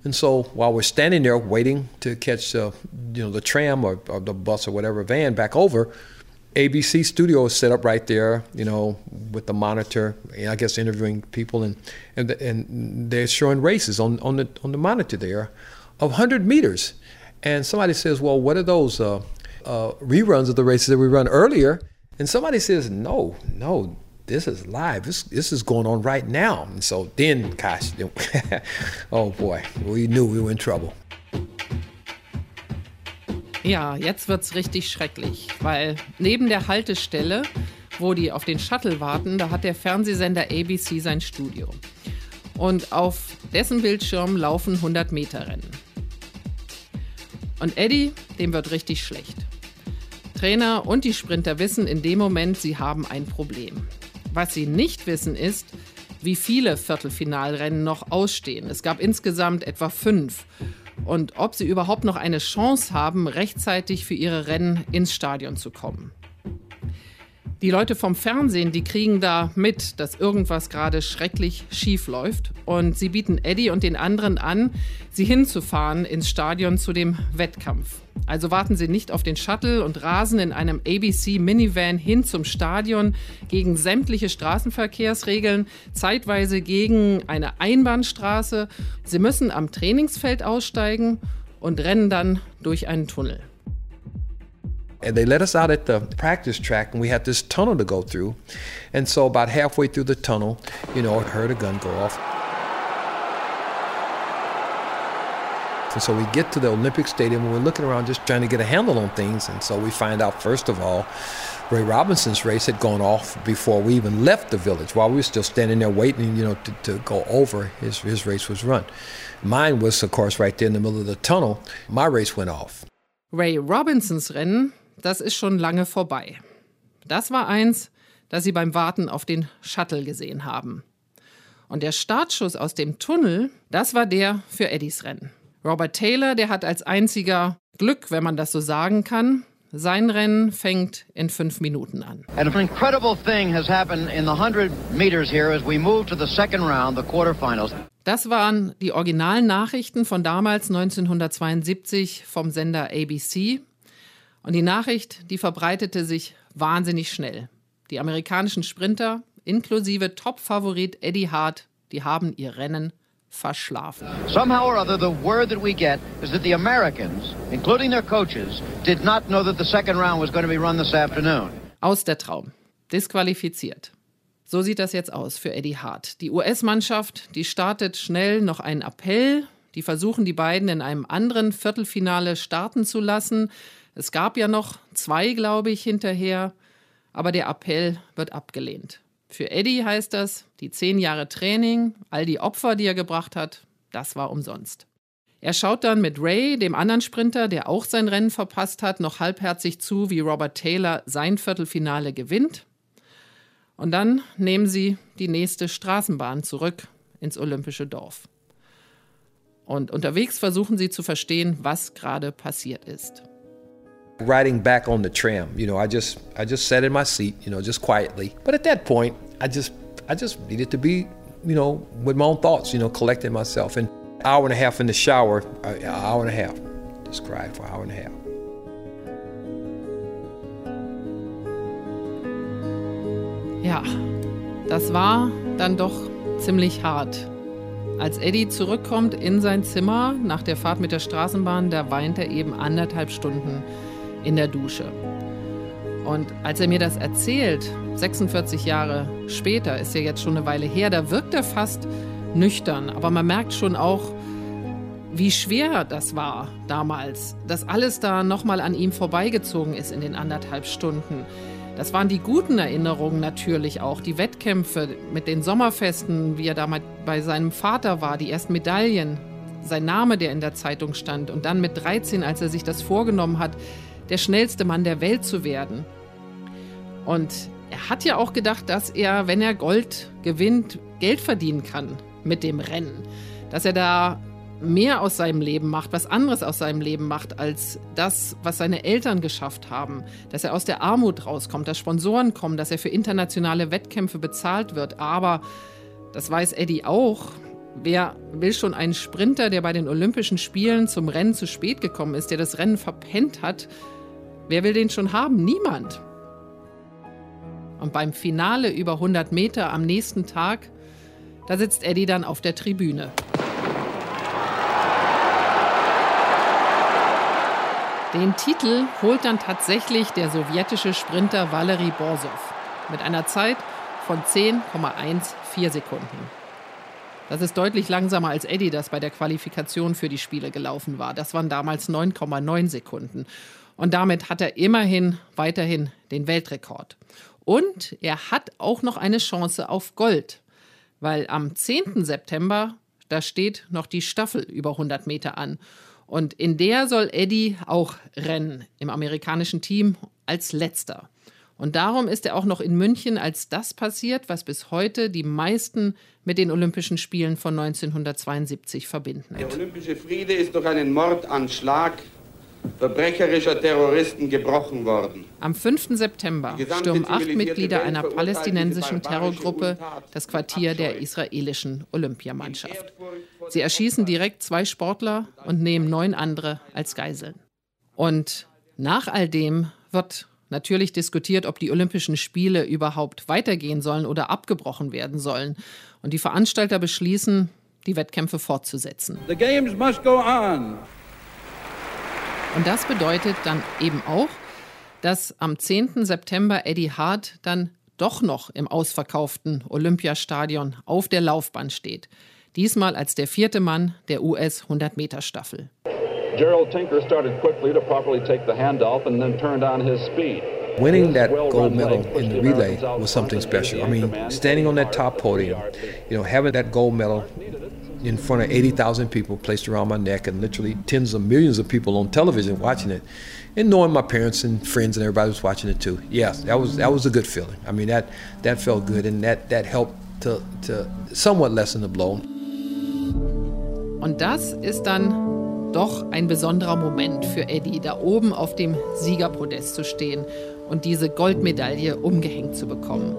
And so while we're standing there waiting to catch the, you know, the tram or, or the bus or whatever van back over, ABC studio is set up right there, you know, with the monitor. I guess interviewing people, and and, and they're showing races on, on the on the monitor there, of 100 meters. And somebody says, "Well, what are those uh, uh, reruns of the races that we run earlier?" And somebody says, no, no, this is live. This this is going on right now. And so then, gosh, oh boy, we knew we were in trouble. Ja, jetzt wird's richtig schrecklich, weil neben der Haltestelle, wo die auf den Shuttle warten, da hat der Fernsehsender ABC sein Studio. Und auf dessen Bildschirm laufen 100 Meter Rennen. Und Eddie, dem wird richtig schlecht. Trainer und die Sprinter wissen in dem Moment, sie haben ein Problem. Was sie nicht wissen ist, wie viele Viertelfinalrennen noch ausstehen. Es gab insgesamt etwa fünf. Und ob sie überhaupt noch eine Chance haben, rechtzeitig für ihre Rennen ins Stadion zu kommen. Die Leute vom Fernsehen, die kriegen da mit, dass irgendwas gerade schrecklich schief läuft. Und sie bieten Eddie und den anderen an, sie hinzufahren ins Stadion zu dem Wettkampf. Also warten sie nicht auf den Shuttle und rasen in einem ABC Minivan hin zum Stadion gegen sämtliche Straßenverkehrsregeln, zeitweise gegen eine Einbahnstraße. Sie müssen am Trainingsfeld aussteigen und rennen dann durch einen Tunnel. And they let us out at the practice track, and we had this tunnel to go through. And so, about halfway through the tunnel, you know, I heard a gun go off. And so we get to the Olympic Stadium, and we're looking around just trying to get a handle on things. And so we find out, first of all, Ray Robinson's race had gone off before we even left the village. While we were still standing there waiting, you know, to, to go over, his, his race was run. Mine was, of course, right there in the middle of the tunnel. My race went off. Ray Robinsons Rennen das ist schon lange vorbei. Das war eins, das sie beim Warten auf den Shuttle gesehen haben. Und der Startschuss aus dem Tunnel, das war der für Eddies Rennen. Robert Taylor, der hat als einziger Glück, wenn man das so sagen kann. Sein Rennen fängt in fünf Minuten an. And an incredible thing has happened in the 100 meters here as we move to the second round, the quarterfinals. Das waren die originalen Nachrichten von damals 1972 vom Sender ABC. Und die Nachricht, die verbreitete sich wahnsinnig schnell. Die amerikanischen Sprinter, inklusive Top-Favorit Eddie Hart, die haben ihr Rennen verschlafen. Somehow or other, the word that we get is that the Americans, including their coaches, did not know that the second round was going to be run this afternoon. Aus der Traum. Disqualifiziert. So sieht das jetzt aus für Eddie Hart. Die US-Mannschaft, die startet schnell noch einen Appell. Die versuchen die beiden in einem anderen Viertelfinale starten zu lassen. Es gab ja noch zwei, glaube ich, hinterher, aber der Appell wird abgelehnt. Für Eddie heißt das, die zehn Jahre Training, all die Opfer, die er gebracht hat, das war umsonst. Er schaut dann mit Ray, dem anderen Sprinter, der auch sein Rennen verpasst hat, noch halbherzig zu, wie Robert Taylor sein Viertelfinale gewinnt. Und dann nehmen sie die nächste Straßenbahn zurück ins olympische Dorf. Und unterwegs versuchen sie zu verstehen, was gerade passiert ist. Riding back on the tram you know i just i just sat in my seat you know just quietly but at that point i just i just needed to be you know with my own thoughts you know collecting myself and hour and a half in the shower, an hour and a half. Just cried for hour and a half. Ja, das war dann doch ziemlich hart. Als Eddie zurückkommt in sein Zimmer nach der Fahrt mit der Straßenbahn, da weint er eben anderthalb Stunden in der Dusche. Und als er mir das erzählt, 46 Jahre später, ist ja jetzt schon eine Weile her, da wirkt er fast nüchtern. Aber man merkt schon auch, wie schwer das war damals, dass alles da nochmal an ihm vorbeigezogen ist in den anderthalb Stunden. Das waren die guten Erinnerungen natürlich auch, die Wettkämpfe mit den Sommerfesten, wie er damals bei seinem Vater war, die ersten Medaillen, sein Name, der in der Zeitung stand und dann mit 13, als er sich das vorgenommen hat, der schnellste Mann der Welt zu werden. Und er hat ja auch gedacht, dass er, wenn er Gold gewinnt, Geld verdienen kann mit dem Rennen. Dass er da mehr aus seinem Leben macht, was anderes aus seinem Leben macht, als das, was seine Eltern geschafft haben. Dass er aus der Armut rauskommt, dass Sponsoren kommen, dass er für internationale Wettkämpfe bezahlt wird. Aber, das weiß Eddie auch, wer will schon einen Sprinter, der bei den Olympischen Spielen zum Rennen zu spät gekommen ist, der das Rennen verpennt hat, wer will den schon haben? Niemand. Und beim Finale über 100 Meter am nächsten Tag, da sitzt Eddie dann auf der Tribüne. Den Titel holt dann tatsächlich der sowjetische Sprinter Valery Borsov mit einer Zeit von 10,14 Sekunden. Das ist deutlich langsamer als Eddie, das bei der Qualifikation für die Spiele gelaufen war. Das waren damals 9,9 Sekunden. Und damit hat er immerhin weiterhin den Weltrekord. Und er hat auch noch eine Chance auf Gold, weil am 10. September, da steht noch die Staffel über 100 Meter an. Und in der soll Eddie auch rennen, im amerikanischen Team als letzter. Und darum ist er auch noch in München, als das passiert, was bis heute die meisten mit den Olympischen Spielen von 1972 verbinden. Der olympische Friede ist durch einen Mordanschlag verbrecherischer Terroristen gebrochen worden. Am 5. September stürmen acht Mitglieder einer palästinensischen Terrorgruppe das Quartier der israelischen Olympiamannschaft. Sie erschießen direkt zwei Sportler und nehmen neun andere als Geiseln. Und nach all dem wird natürlich diskutiert, ob die Olympischen Spiele überhaupt weitergehen sollen oder abgebrochen werden sollen. Und die Veranstalter beschließen, die Wettkämpfe fortzusetzen. The games must go on. Und das bedeutet dann eben auch, dass am 10. September Eddie Hart dann doch noch im ausverkauften Olympiastadion auf der Laufbahn steht. Diesmal als der vierte Mann der US 100-Meter-Staffel. Gerald Tinker started quickly to properly take the handoff and then turned on his speed. Winning that gold medal in the relay was something special. I mean, standing on that top podium, you know, having that gold medal in front of 80,000 people placed around my neck and literally tens of millions of people on television watching it and knowing my parents and friends and everybody was watching it too. Yes, that was that was a good feeling. I mean that that felt good and that that helped to to somewhat lessen the blow. Und das ist dann doch ein besonderer Moment für Eddie, da oben auf dem Siegerpodest zu stehen und diese Goldmedaille umgehängt zu bekommen.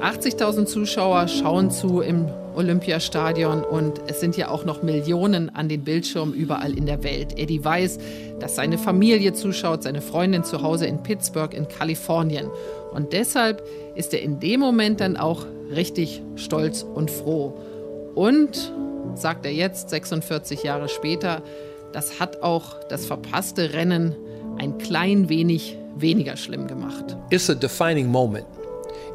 80.000 Zuschauer schauen zu im Olympiastadion und es sind ja auch noch Millionen an den Bildschirmen überall in der Welt. Eddie weiß, dass seine Familie zuschaut, seine Freundin zu Hause in Pittsburgh in Kalifornien. Und deshalb ist er in dem Moment dann auch richtig stolz und froh. Und, sagt er jetzt, 46 Jahre später, das hat auch das verpasste Rennen ein klein wenig weniger schlimm gemacht. It's a defining moment.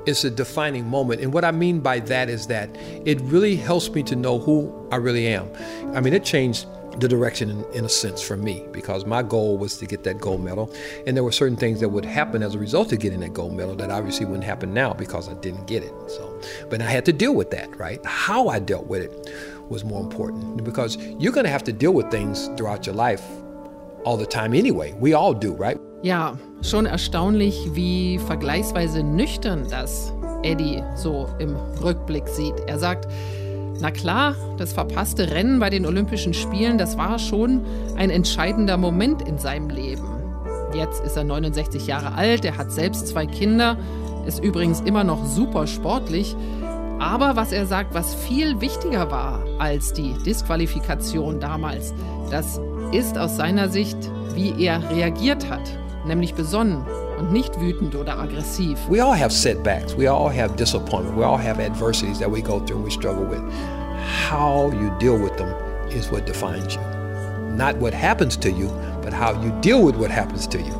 It's a defining moment. And what I mean by that is that it really helps me to know who I really am. I mean, it changed the direction in, in, a sense for me because my goal was to get that gold medal. And there were certain things that would happen as a result of getting that gold medal that obviously wouldn't happen now because I didn't get it so. But I had to deal with that right? How I dealt with it was more important because you're going to have to deal with things throughout your life all the time anyway. We all do right Ja, schon erstaunlich, wie vergleichsweise nüchtern das Eddie so im Rückblick sieht. Er sagt, na klar, das verpasste Rennen bei den Olympischen Spielen, das war schon ein entscheidender Moment in seinem Leben. Jetzt ist er 69 Jahre alt, er hat selbst zwei Kinder, ist übrigens immer noch super sportlich, Aber was er sagt, was viel wichtiger war als die Disqualifikation damals, das ist aus seiner Sicht, wie er reagiert hat, nämlich besonnen und nicht wütend oder aggressiv. We all have setbacks. We all have disappointment. We all have adversities that we go through and we struggle with. How you deal with them is what defines you. Not what happens to you, but how you deal with what happens to you.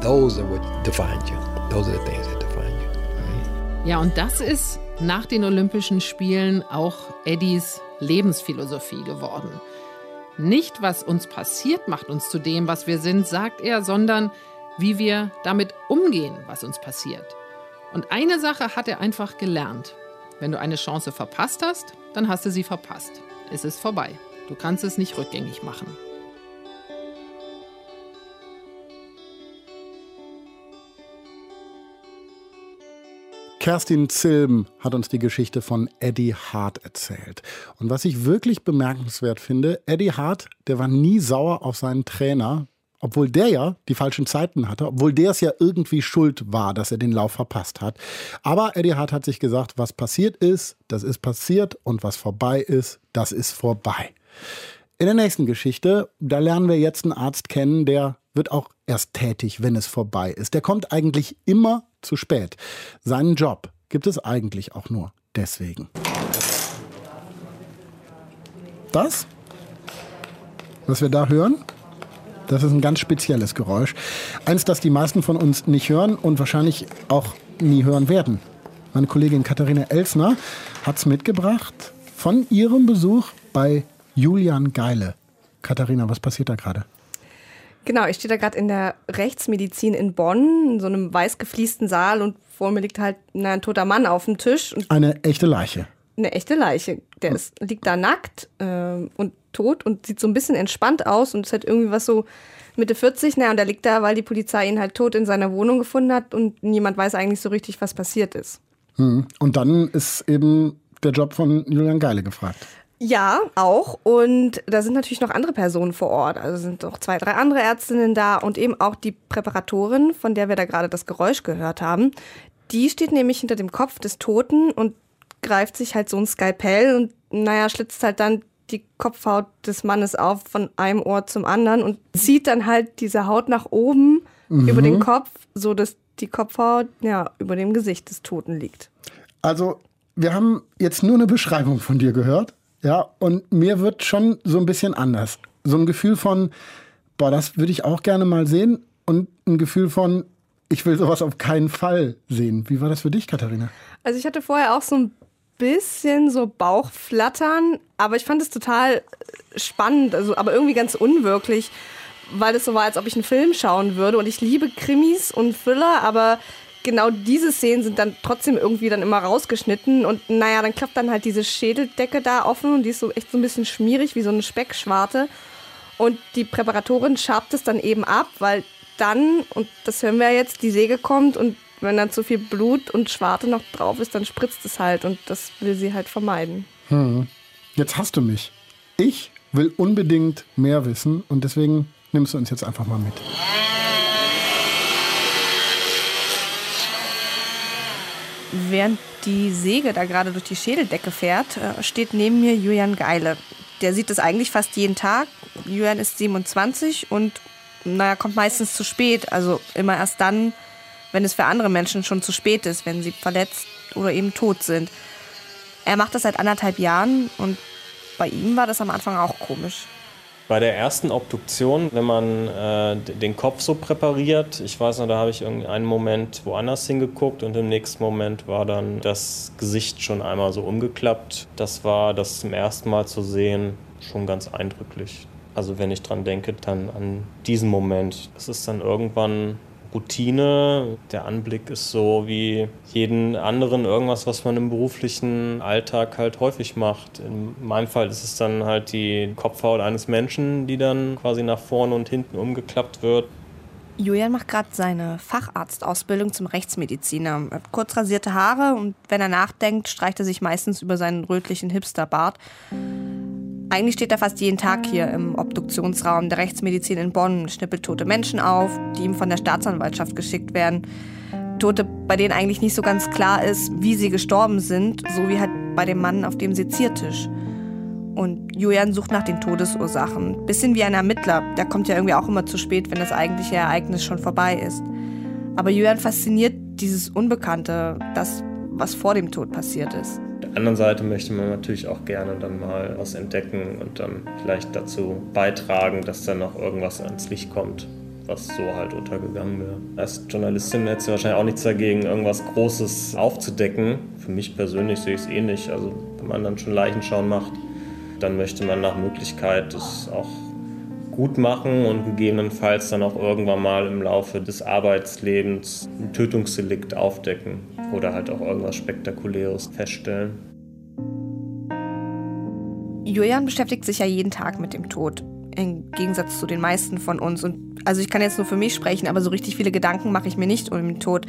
Those are what defines you. Those are the things that define you. Right? Ja, und das ist nach den Olympischen Spielen auch Eddies Lebensphilosophie geworden. Nicht, was uns passiert, macht uns zu dem, was wir sind, sagt er, sondern wie wir damit umgehen, was uns passiert. Und eine Sache hat er einfach gelernt. Wenn du eine Chance verpasst hast, dann hast du sie verpasst. Es ist vorbei. Du kannst es nicht rückgängig machen. Kerstin Zilben hat uns die Geschichte von Eddie Hart erzählt. Und was ich wirklich bemerkenswert finde, Eddie Hart, der war nie sauer auf seinen Trainer, obwohl der ja die falschen Zeiten hatte, obwohl der es ja irgendwie schuld war, dass er den Lauf verpasst hat. Aber Eddie Hart hat sich gesagt, was passiert ist, das ist passiert und was vorbei ist, das ist vorbei. In der nächsten Geschichte, da lernen wir jetzt einen Arzt kennen, der wird auch erst tätig, wenn es vorbei ist. Der kommt eigentlich immer zu spät. Seinen Job gibt es eigentlich auch nur deswegen. Das, was wir da hören, das ist ein ganz spezielles Geräusch. Eins, das die meisten von uns nicht hören und wahrscheinlich auch nie hören werden. Meine Kollegin Katharina Elsner hat es mitgebracht von ihrem Besuch bei Julian Geile. Katharina, was passiert da gerade? Genau, ich stehe da gerade in der Rechtsmedizin in Bonn, in so einem weiß gefliesten Saal und vor mir liegt halt ein toter Mann auf dem Tisch. eine echte Leiche. Eine echte Leiche. Der ist, liegt da nackt äh, und tot und sieht so ein bisschen entspannt aus und ist halt irgendwie was so Mitte 40. Naja, und er liegt da, weil die Polizei ihn halt tot in seiner Wohnung gefunden hat und niemand weiß eigentlich so richtig, was passiert ist. Hm. Und dann ist eben der Job von Julian Geile gefragt. Ja, auch. Und da sind natürlich noch andere Personen vor Ort. Also sind noch zwei, drei andere Ärztinnen da und eben auch die Präparatorin, von der wir da gerade das Geräusch gehört haben. Die steht nämlich hinter dem Kopf des Toten und greift sich halt so ein Skalpell und naja, schlitzt halt dann die Kopfhaut des Mannes auf von einem Ohr zum anderen und zieht dann halt diese Haut nach oben mhm. über den Kopf, so dass die Kopfhaut ja über dem Gesicht des Toten liegt. Also, wir haben jetzt nur eine Beschreibung von dir gehört. Ja, und mir wird schon so ein bisschen anders. So ein Gefühl von, boah, das würde ich auch gerne mal sehen. Und ein Gefühl von, ich will sowas auf keinen Fall sehen. Wie war das für dich, Katharina? Also ich hatte vorher auch so ein bisschen so Bauchflattern, aber ich fand es total spannend, also aber irgendwie ganz unwirklich, weil es so war, als ob ich einen Film schauen würde. Und ich liebe Krimis und Thriller, aber genau diese Szenen sind dann trotzdem irgendwie dann immer rausgeschnitten und naja, dann klappt dann halt diese Schädeldecke da offen und die ist so echt so ein bisschen schmierig wie so eine Speckschwarte und die Präparatorin schabt es dann eben ab, weil dann, und das hören wir jetzt, die Säge kommt und wenn dann zu viel Blut und Schwarte noch drauf ist, dann spritzt es halt und das will sie halt vermeiden. Hm. Jetzt hast du mich. Ich will unbedingt mehr wissen und deswegen nimmst du uns jetzt einfach mal mit. Während die Säge da gerade durch die Schädeldecke fährt, äh, steht neben mir Julian Geile. Der sieht das eigentlich fast jeden Tag. Julian ist 27 und naja, kommt meistens zu spät. Also immer erst dann, wenn es für andere Menschen schon zu spät ist, wenn sie verletzt oder eben tot sind. Er macht das seit anderthalb Jahren und bei ihm war das am Anfang auch komisch. Bei der ersten Obduktion, wenn man äh, den Kopf so präpariert, ich weiß noch, da habe ich einen Moment woanders hingeguckt und im nächsten Moment war dann das Gesicht schon einmal so umgeklappt. Das war das zum ersten Mal zu sehen schon ganz eindrücklich. Also wenn ich dran denke, dann an diesen Moment. Es ist dann irgendwann Routine. Der Anblick ist so wie jeden anderen irgendwas, was man im beruflichen Alltag halt häufig macht. In meinem Fall ist es dann halt die Kopfhaut eines Menschen, die dann quasi nach vorne und hinten umgeklappt wird. Julian macht gerade seine Facharztausbildung zum Rechtsmediziner. Er hat kurz rasierte Haare und wenn er nachdenkt, streicht er sich meistens über seinen rötlichen Hipsterbart. Eigentlich steht er fast jeden Tag hier im Obduktionsraum der Rechtsmedizin in Bonn, schnippelt tote Menschen auf, die ihm von der Staatsanwaltschaft geschickt werden. Tote, bei denen eigentlich nicht so ganz klar ist, wie sie gestorben sind, so wie halt bei dem Mann auf dem Seziertisch. Und Julian sucht nach den Todesursachen. Bisschen wie ein Ermittler. Der kommt ja irgendwie auch immer zu spät, wenn das eigentliche Ereignis schon vorbei ist. Aber Julian fasziniert dieses Unbekannte, das, was vor dem Tod passiert ist. Anderen Seite möchte man natürlich auch gerne dann mal was entdecken und dann vielleicht dazu beitragen, dass dann noch irgendwas ans Licht kommt, was so halt untergegangen wäre. Als Journalistin hätte sie wahrscheinlich auch nichts dagegen, irgendwas Großes aufzudecken. Für mich persönlich sehe ich es eh nicht. Also wenn man dann schon Leichenschauen macht, dann möchte man nach Möglichkeit es auch gut machen und gegebenenfalls dann auch irgendwann mal im Laufe des Arbeitslebens ein Tötungsdelikt aufdecken oder halt auch irgendwas Spektakuläres feststellen. Julian beschäftigt sich ja jeden Tag mit dem Tod. Im Gegensatz zu den meisten von uns. Und also ich kann jetzt nur für mich sprechen, aber so richtig viele Gedanken mache ich mir nicht um den Tod.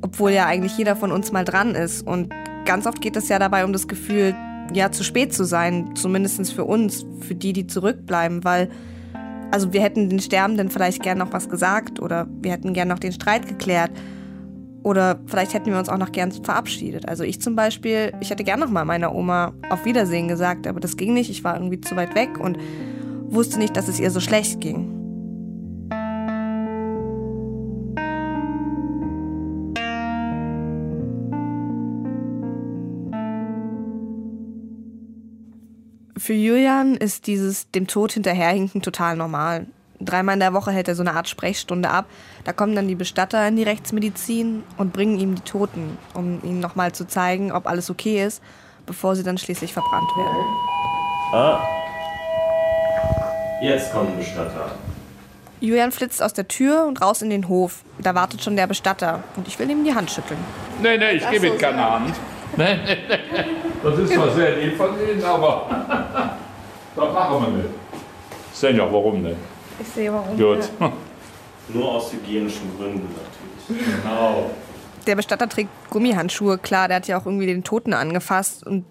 Obwohl ja eigentlich jeder von uns mal dran ist. Und ganz oft geht es ja dabei um das Gefühl, ja, zu spät zu sein. Zumindest für uns, für die, die zurückbleiben. Weil, also wir hätten den Sterbenden vielleicht gern noch was gesagt oder wir hätten gern noch den Streit geklärt. Oder vielleicht hätten wir uns auch noch gern verabschiedet. Also ich zum Beispiel, ich hätte gern noch mal meiner Oma auf Wiedersehen gesagt, aber das ging nicht. Ich war irgendwie zu weit weg und wusste nicht, dass es ihr so schlecht ging. Für Julian ist dieses dem Tod hinterherhinken total normal. Dreimal in der Woche hält er so eine Art Sprechstunde ab. Da kommen dann die Bestatter in die Rechtsmedizin und bringen ihm die Toten, um ihm nochmal zu zeigen, ob alles okay ist, bevor sie dann schließlich verbrannt werden. Ah. Jetzt kommen Bestatter. Julian flitzt aus der Tür und raus in den Hof. Da wartet schon der Bestatter und ich will ihm die Hand schütteln. Nee, nee, ich gebe ihm keine Hand. Nee, nee, nee. Das ist zwar sehr lieb von Ihnen, aber das machen wir nicht. Sehen ja, warum nicht. Ich sehe warum. Gut. Nur aus hygienischen Gründen natürlich. Genau. Der Bestatter trägt Gummihandschuhe, klar, der hat ja auch irgendwie den Toten angefasst. Und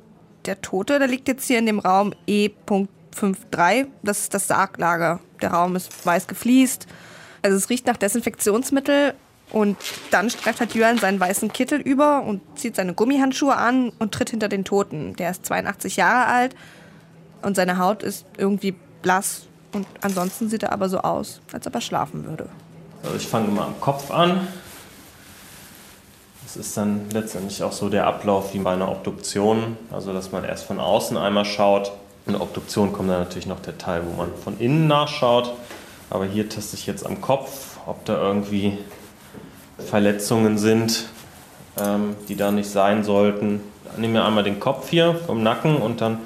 der Tote, der liegt jetzt hier in dem Raum E.53. Das ist das Sarglager. Der Raum ist weiß gefliest. Also es riecht nach Desinfektionsmittel. Und dann streift halt Jörn seinen weißen Kittel über und zieht seine Gummihandschuhe an und tritt hinter den Toten. Der ist 82 Jahre alt und seine Haut ist irgendwie blass. Und ansonsten sieht er aber so aus, als ob er schlafen würde. Also ich fange mal am Kopf an. Das ist dann letztendlich auch so der Ablauf wie bei einer Obduktion. Also dass man erst von außen einmal schaut. In der Obduktion kommt dann natürlich noch der Teil, wo man von innen nachschaut. Aber hier teste ich jetzt am Kopf, ob da irgendwie Verletzungen sind, ähm, die da nicht sein sollten. Dann nehme ich einmal den Kopf hier vom Nacken und dann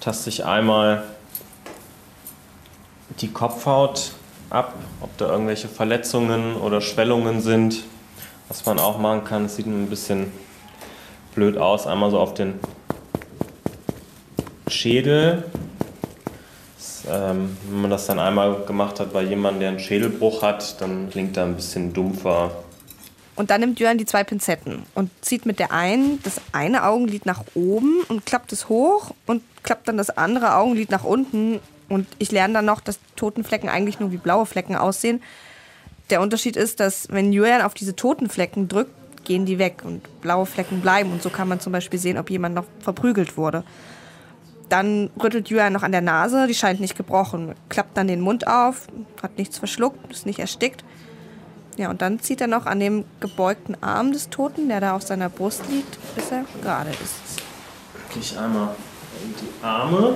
taste ich einmal die Kopfhaut ab, ob da irgendwelche Verletzungen oder Schwellungen sind. Was man auch machen kann, das sieht ein bisschen blöd aus, einmal so auf den Schädel. Das, ähm, wenn man das dann einmal gemacht hat bei jemandem, der einen Schädelbruch hat, dann klingt er ein bisschen dumpfer. Und dann nimmt Jörn die zwei Pinzetten und zieht mit der einen das eine Augenlid nach oben und klappt es hoch und klappt dann das andere Augenlid nach unten. Und ich lerne dann noch, dass Totenflecken eigentlich nur wie blaue Flecken aussehen. Der Unterschied ist, dass wenn Julian auf diese toten Flecken drückt, gehen die weg und blaue Flecken bleiben. Und so kann man zum Beispiel sehen, ob jemand noch verprügelt wurde. Dann rüttelt Julian noch an der Nase, die scheint nicht gebrochen. Klappt dann den Mund auf, hat nichts verschluckt, ist nicht erstickt. Ja, und dann zieht er noch an dem gebeugten Arm des Toten, der da auf seiner Brust liegt, bis er gerade ist. Gehe ich einmal in die Arme.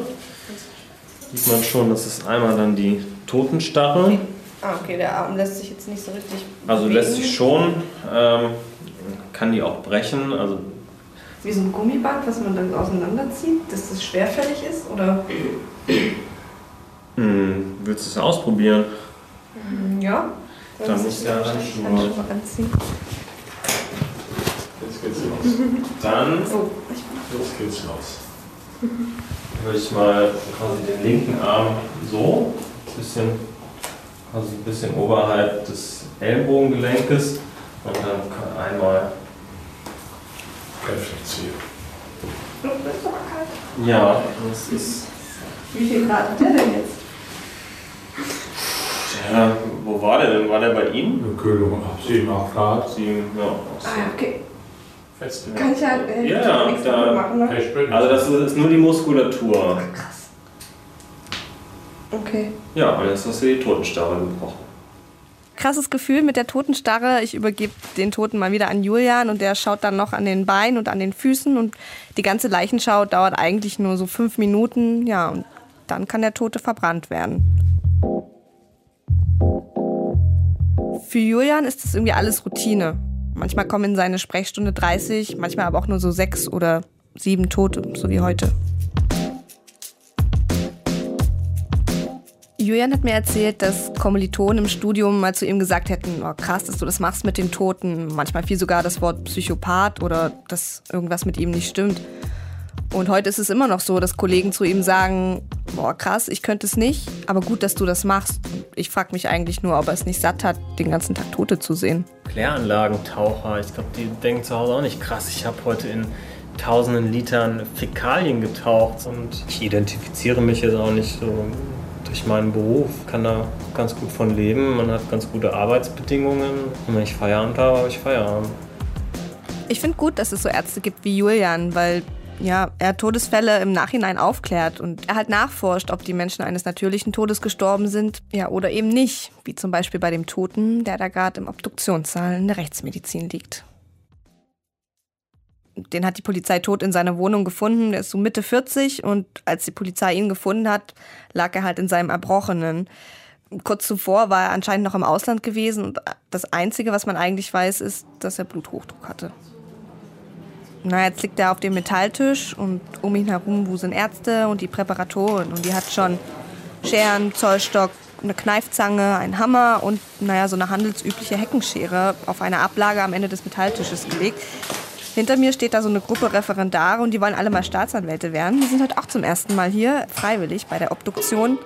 Sieht man schon, das ist einmal dann die Totenstarre. Ah, okay, der Arm lässt sich jetzt nicht so richtig. Also lässt sich schon, ähm, kann die auch brechen. Also Wie so ein Gummiband, was man dann auseinanderzieht, dass das schwerfällig ist? Oder? hm, willst du es ausprobieren? Ja. Dann muss der wahrscheinlich Handschuhe. Anziehen. Jetzt geht's los. Dann Oh, Jetzt geht's los. Würde ich mal quasi den linken Arm so, bisschen, also ein bisschen oberhalb des Ellbogengelenkes und dann kann einmal, kalt. ja, das ist, Wie viel Grad hat der denn jetzt? ja, wo war der denn? War der bei Ihnen? Eine Kühlung ab 7, 8 Grad. 7, ja. Ah, ja, okay. Kann ich halt äh, Ja, nichts da, damit machen, ne? also das ist nur die Muskulatur. Okay. Ja, und jetzt hast du die Totenstarre gebrochen. Krasses Gefühl mit der Totenstarre. Ich übergebe den Toten mal wieder an Julian und der schaut dann noch an den Beinen und an den Füßen und die ganze Leichenschau dauert eigentlich nur so fünf Minuten. Ja, und dann kann der Tote verbrannt werden. Für Julian ist das irgendwie alles Routine. Manchmal kommen in seine Sprechstunde 30, manchmal aber auch nur so sechs oder sieben Tote, so wie heute. Julian hat mir erzählt, dass Kommilitonen im Studium mal zu ihm gesagt hätten, oh, krass, dass du das machst mit den Toten. Manchmal fiel sogar das Wort Psychopath oder dass irgendwas mit ihm nicht stimmt. Und heute ist es immer noch so, dass Kollegen zu ihm sagen, boah krass, ich könnte es nicht, aber gut, dass du das machst. Ich frage mich eigentlich nur, ob er es nicht satt hat, den ganzen Tag Tote zu sehen. Kläranlagentaucher, ich glaube, die denken zu Hause auch nicht krass. Ich habe heute in tausenden Litern Fäkalien getaucht und ich identifiziere mich jetzt auch nicht so durch meinen Beruf, kann da ganz gut von leben. Man hat ganz gute Arbeitsbedingungen. Und wenn ich Feierabend habe, habe ich Feierabend. Ich finde gut, dass es so Ärzte gibt wie Julian, weil ja, er Todesfälle im Nachhinein aufklärt und er halt nachforscht, ob die Menschen eines natürlichen Todes gestorben sind, ja, oder eben nicht, wie zum Beispiel bei dem Toten, der da gerade im Obduktionssaal in der Rechtsmedizin liegt. Den hat die Polizei tot in seiner Wohnung gefunden. Er ist so Mitte 40 und als die Polizei ihn gefunden hat, lag er halt in seinem Erbrochenen. Kurz zuvor war er anscheinend noch im Ausland gewesen und das Einzige, was man eigentlich weiß, ist, dass er Bluthochdruck hatte. Na, jetzt liegt er auf dem Metalltisch und um ihn herum wuseln Ärzte und die Präparatoren. Und die hat schon Scheren, Zollstock, eine Kneifzange, einen Hammer und, naja, so eine handelsübliche Heckenschere auf eine Ablage am Ende des Metalltisches gelegt. Hinter mir steht da so eine Gruppe Referendare und die wollen alle mal Staatsanwälte werden. Die sind halt auch zum ersten Mal hier, freiwillig, bei der Obduktion.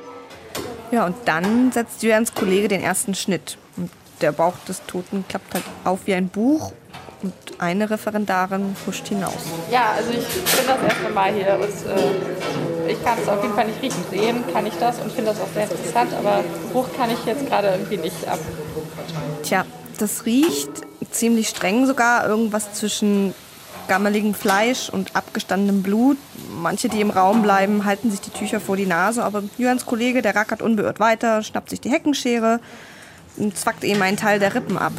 Ja, und dann setzt Jürgens Kollege den ersten Schnitt. Und der Bauch des Toten klappt halt auf wie ein Buch und eine Referendarin huscht hinaus. Ja, also ich bin das erste Mal hier. Und, äh, ich kann es auf jeden Fall nicht riechen. Sehen kann ich das und finde das auch sehr interessant, aber Geruch kann ich jetzt gerade irgendwie nicht ab. Tja, das riecht ziemlich streng sogar. Irgendwas zwischen gammeligem Fleisch und abgestandenem Blut. Manche, die im Raum bleiben, halten sich die Tücher vor die Nase. Aber Jürgens Kollege, der rackert unbeirrt weiter, schnappt sich die Heckenschere und zwackt ihm einen Teil der Rippen ab.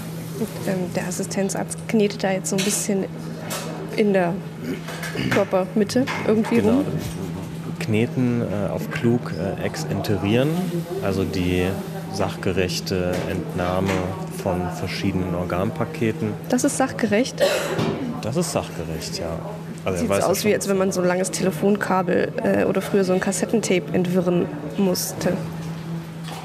Ähm, der Assistenzarzt knetet da jetzt so ein bisschen in der Körpermitte irgendwie Genau. rum. Kneten äh, auf klug äh, exenterieren, also die sachgerechte Entnahme von verschiedenen Organpaketen. Das ist sachgerecht. Das ist sachgerecht, ja. Also Sieht aus, wie als wenn man so ein langes Telefonkabel äh, oder früher so ein Kassettentape entwirren musste.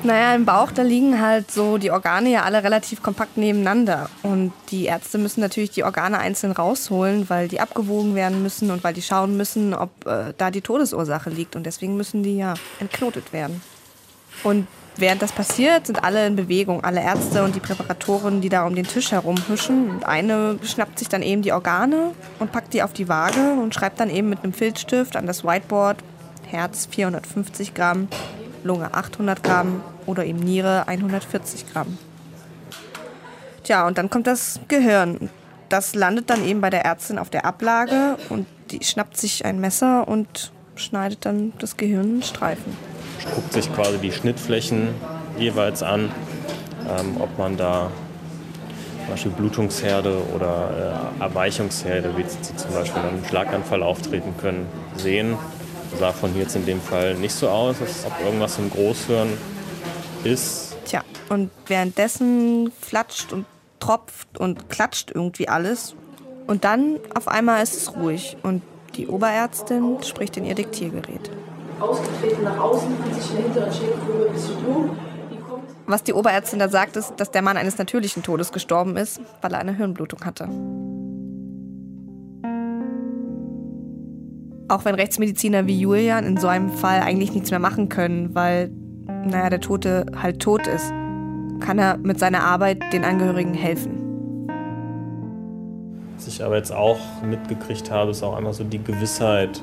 Naja, im Bauch, da liegen halt so die Organe ja alle relativ kompakt nebeneinander. Und die Ärzte müssen natürlich die Organe einzeln rausholen, weil die abgewogen werden müssen und weil die schauen müssen, ob äh, da die Todesursache liegt. Und deswegen müssen die ja entknotet werden. Und während das passiert, sind alle in Bewegung. Alle Ärzte und die Präparatoren, die da um den Tisch herumhuschen. Und eine schnappt sich dann eben die Organe und packt die auf die Waage und schreibt dann eben mit einem Filzstift an das Whiteboard Herz 450 Gramm, Lunge 800 Gramm oder eben Niere 140 Gramm. Tja, und dann kommt das Gehirn. Das landet dann eben bei der Ärztin auf der Ablage und die schnappt sich ein Messer und schneidet dann das Gehirn in Streifen. guckt sich quasi die Schnittflächen jeweils an, ähm, ob man da zum Beispiel Blutungsherde oder äh, Erweichungsherde, wie sie zum Beispiel einem Schlaganfall auftreten können, sehen. Sah von hier jetzt in dem Fall nicht so aus, als ob irgendwas im Großhirn ist. Tja, und währenddessen flatscht und tropft und klatscht irgendwie alles. Und dann auf einmal ist es ruhig und die Oberärztin spricht in ihr Diktiergerät. Ausgetreten nach außen, hat sich in der hinteren Schädelgrube ein bisschen Blut. Was die Oberärztin da sagt, ist, dass der Mann eines natürlichen Todes gestorben ist, weil er eine Hirnblutung hatte. Auch wenn Rechtsmediziner wie Julian in so einem Fall eigentlich nichts mehr machen können, weil, naja, der Tote halt tot ist, kann er mit seiner Arbeit den Angehörigen helfen. Was ich aber jetzt auch mitgekriegt habe, ist auch einmal so die Gewissheit,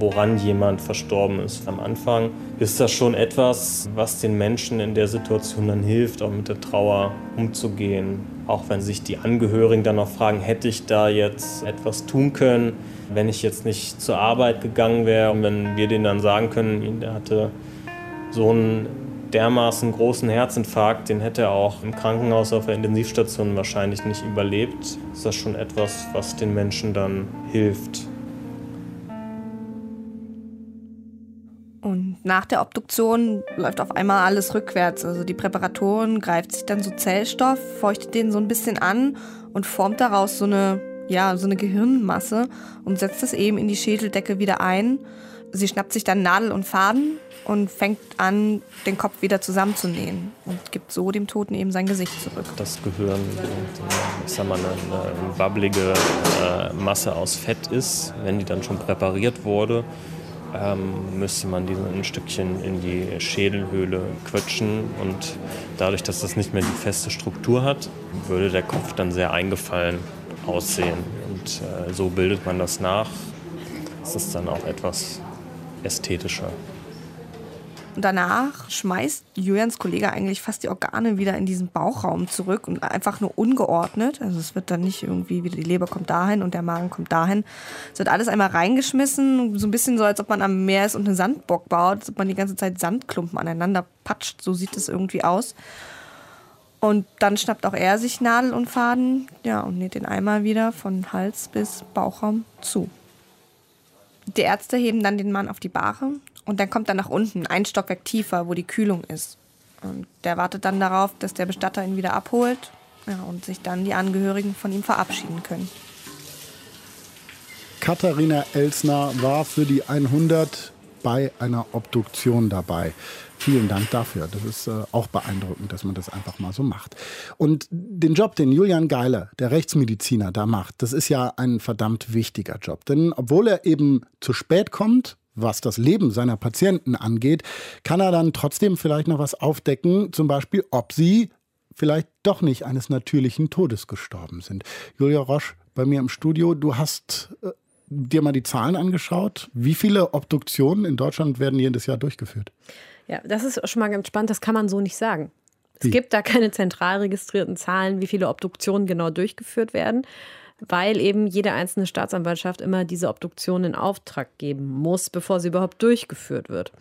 woran jemand verstorben ist. Am Anfang ist das schon etwas, was den Menschen in der Situation dann hilft, auch mit der Trauer umzugehen. Auch wenn sich die Angehörigen dann noch fragen, hätte ich da jetzt etwas tun können, wenn ich jetzt nicht zur Arbeit gegangen wäre und wenn wir denen dann sagen können, der hatte so einen dermaßen großen Herzinfarkt, den hätte er auch im Krankenhaus auf der Intensivstation wahrscheinlich nicht überlebt, ist das schon etwas, was den Menschen dann hilft. Nach der Obduktion läuft auf einmal alles rückwärts. Also die Präparatorin greift sich dann so Zellstoff, feuchtet den so ein bisschen an und formt daraus so eine, ja, so eine Gehirnmasse und setzt es eben in die Schädeldecke wieder ein. Sie schnappt sich dann Nadel und Faden und fängt an, den Kopf wieder zusammenzunähen und gibt so dem Toten eben sein Gesicht zurück. Das Gehirn, ich sag mal, eine, eine wabbelige äh, Masse aus Fett ist, wenn die dann schon präpariert wurde, ähm, müsste man die ein Stückchen in die Schädelhöhle quetschen und dadurch, dass das nicht mehr die feste Struktur hat, würde der Kopf dann sehr eingefallen aussehen. Und äh, so bildet man das nach. Es ist dann auch etwas ästhetischer. Und danach schmeißt Julians Kollege eigentlich fast die Organe wieder in diesen Bauchraum zurück und einfach nur ungeordnet. Also es wird dann nicht irgendwie wieder die Leber kommt dahin und der Magen kommt dahin. Es wird alles einmal reingeschmissen, so ein bisschen so, als ob man am Meer ist und einen Sandbock baut, als ob man die ganze Zeit Sandklumpen aneinander patscht. So sieht es irgendwie aus. Und dann schnappt auch er sich Nadel und Faden, ja, und näht den Eimer wieder von Hals bis Bauchraum zu. Die Ärzte heben dann den Mann auf die Bahre und dann kommt er nach unten, ein Stockwerk tiefer, wo die Kühlung ist. Und der wartet dann darauf, dass der Bestatter ihn wieder abholt ja, und sich dann die Angehörigen von ihm verabschieden können. Katharina Elsner war für die 100 bei einer Obduktion dabei. Vielen Dank dafür. Das ist äh, auch beeindruckend, dass man das einfach mal so macht. Und den Job, den Julian Geiler, der Rechtsmediziner, da macht, das ist ja ein verdammt wichtiger Job. Denn obwohl er eben zu spät kommt, was das Leben seiner Patienten angeht, kann er dann trotzdem vielleicht noch was aufdecken, zum Beispiel, ob sie vielleicht doch nicht eines natürlichen Todes gestorben sind. Julia Roche, bei mir im Studio, du hast äh, dir mal die Zahlen angeschaut. Wie viele Obduktionen in Deutschland werden jedes Jahr durchgeführt? Ja, das ist schon mal ganz spannend, das kann man so nicht sagen. Es gibt da keine zentral registrierten Zahlen, wie viele Obduktionen genau durchgeführt werden weil eben jede einzelne Staatsanwaltschaft immer diese Obduktion in Auftrag geben muss, bevor sie überhaupt durchgeführt wird.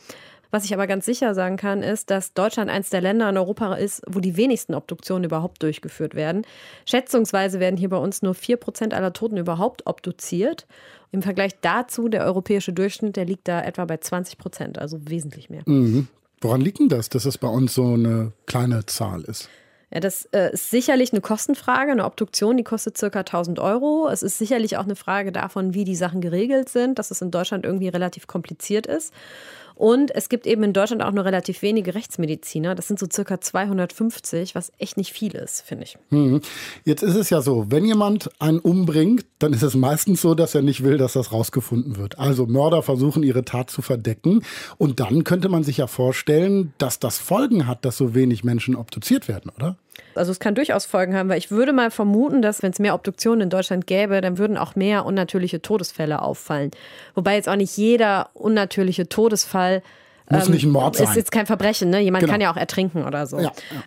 Was ich aber ganz sicher sagen kann, ist, dass Deutschland eines der Länder in Europa ist, wo die wenigsten Obduktionen überhaupt durchgeführt werden. Schätzungsweise werden hier bei uns nur 4% aller Toten überhaupt obduziert. Im Vergleich dazu, der europäische Durchschnitt, der liegt da etwa bei 20 Prozent, also wesentlich mehr. Mhm. Woran liegt denn das, dass es bei uns so eine kleine Zahl ist? Ja, das äh, ist sicherlich eine Kostenfrage. Eine Obduktion, die kostet circa 1000 Euro. Es ist sicherlich auch eine Frage davon, wie die Sachen geregelt sind, dass es in Deutschland irgendwie relativ kompliziert ist. Und es gibt eben in Deutschland auch nur relativ wenige Rechtsmediziner. Das sind so circa 250, was echt nicht viel ist, finde ich. Hm. Jetzt ist es ja so, wenn jemand einen umbringt, dann ist es meistens so, dass er nicht will, dass das rausgefunden wird. Also Mörder versuchen ihre Tat zu verdecken. Und dann könnte man sich ja vorstellen, dass das Folgen hat, dass so wenig Menschen obduziert werden, oder? Also es kann durchaus Folgen haben, weil ich würde mal vermuten, dass wenn es mehr Obduktionen in Deutschland gäbe, dann würden auch mehr unnatürliche Todesfälle auffallen. Wobei jetzt auch nicht jeder unnatürliche Todesfall muss ähm, nicht ein Mord sein. Ist jetzt kein Verbrechen, ne? Jemand genau. kann ja auch ertrinken oder so. Ja, ja.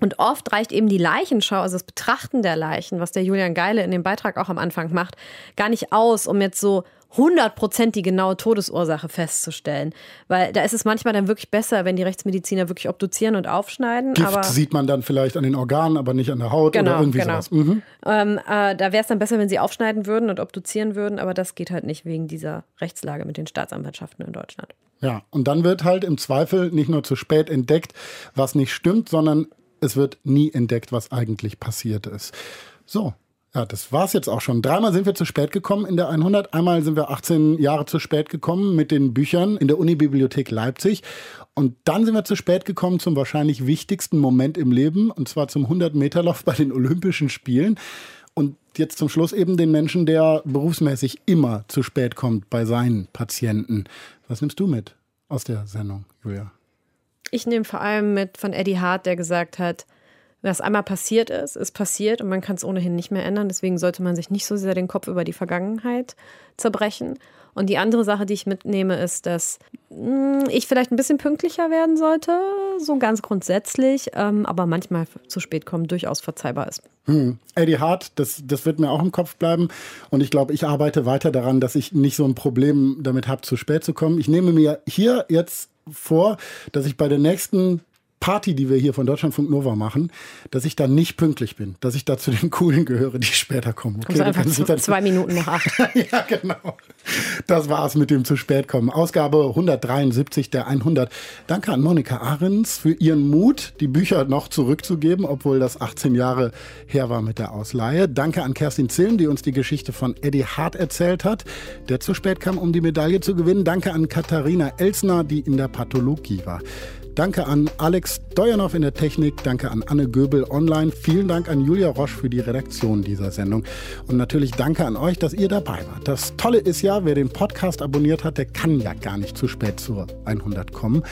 Und oft reicht eben die Leichenschau, also das Betrachten der Leichen, was der Julian Geile in dem Beitrag auch am Anfang macht, gar nicht aus, um jetzt so 100% die genaue Todesursache festzustellen. Weil da ist es manchmal dann wirklich besser, wenn die Rechtsmediziner wirklich obduzieren und aufschneiden. Gift aber sieht man dann vielleicht an den Organen, aber nicht an der Haut genau, oder irgendwie genau. sowas. Mhm. Ähm, äh, da wäre es dann besser, wenn sie aufschneiden würden und obduzieren würden, aber das geht halt nicht wegen dieser Rechtslage mit den Staatsanwaltschaften in Deutschland. Ja, und dann wird halt im Zweifel nicht nur zu spät entdeckt, was nicht stimmt, sondern es wird nie entdeckt, was eigentlich passiert ist. So, ja, das war's jetzt auch schon. Dreimal sind wir zu spät gekommen in der 100. Einmal sind wir 18 Jahre zu spät gekommen mit den Büchern in der Unibibliothek Leipzig. Und dann sind wir zu spät gekommen zum wahrscheinlich wichtigsten Moment im Leben, und zwar zum 100-Meter-Lauf bei den Olympischen Spielen. Und jetzt zum Schluss eben den Menschen, der berufsmäßig immer zu spät kommt bei seinen Patienten. Was nimmst du mit aus der Sendung, Julia? Ich nehme vor allem mit von Eddie Hart, der gesagt hat, Was einmal passiert ist, ist passiert und man kann es ohnehin nicht mehr ändern. Deswegen sollte man sich nicht so sehr den Kopf über die Vergangenheit zerbrechen. Und die andere Sache, die ich mitnehme, ist, dass hm, ich vielleicht ein bisschen pünktlicher werden sollte, so ganz grundsätzlich, ähm, aber manchmal zu spät kommen durchaus verzeihbar ist. Hm. Eddie Hart, das, das wird mir auch im Kopf bleiben. Und ich glaube, ich arbeite weiter daran, dass ich nicht so ein Problem damit habe, zu spät zu kommen. Ich nehme mir hier jetzt vor, dass ich bei der nächsten Party, die wir hier von Deutschlandfunk Nova machen, dass ich da nicht pünktlich bin, dass ich da zu den Coolen gehöre, die später kommen. Okay, also einfach zu, zwei Minuten nach acht. ja, genau. Das war's mit dem zu spät kommen. Ausgabe 173 der 100. Danke an Monika Ahrens für ihren Mut, die Bücher noch zurückzugeben, obwohl das 18 Jahre her war mit der Ausleihe. Danke an Kerstin Zilm, die uns die Geschichte von Eddie Hart erzählt hat, der zu spät kam, um die Medaille zu gewinnen. Danke an Katharina Elsner, die in der Pathologie war. Danke an Alex Deuernow in der Technik, danke an Anne Göbel online, vielen Dank an Julia Roche für die Redaktion dieser Sendung und natürlich danke an euch, dass ihr dabei wart. Das Tolle ist ja, wer den Podcast abonniert hat, der kann ja gar nicht zu spät zur 100 kommen.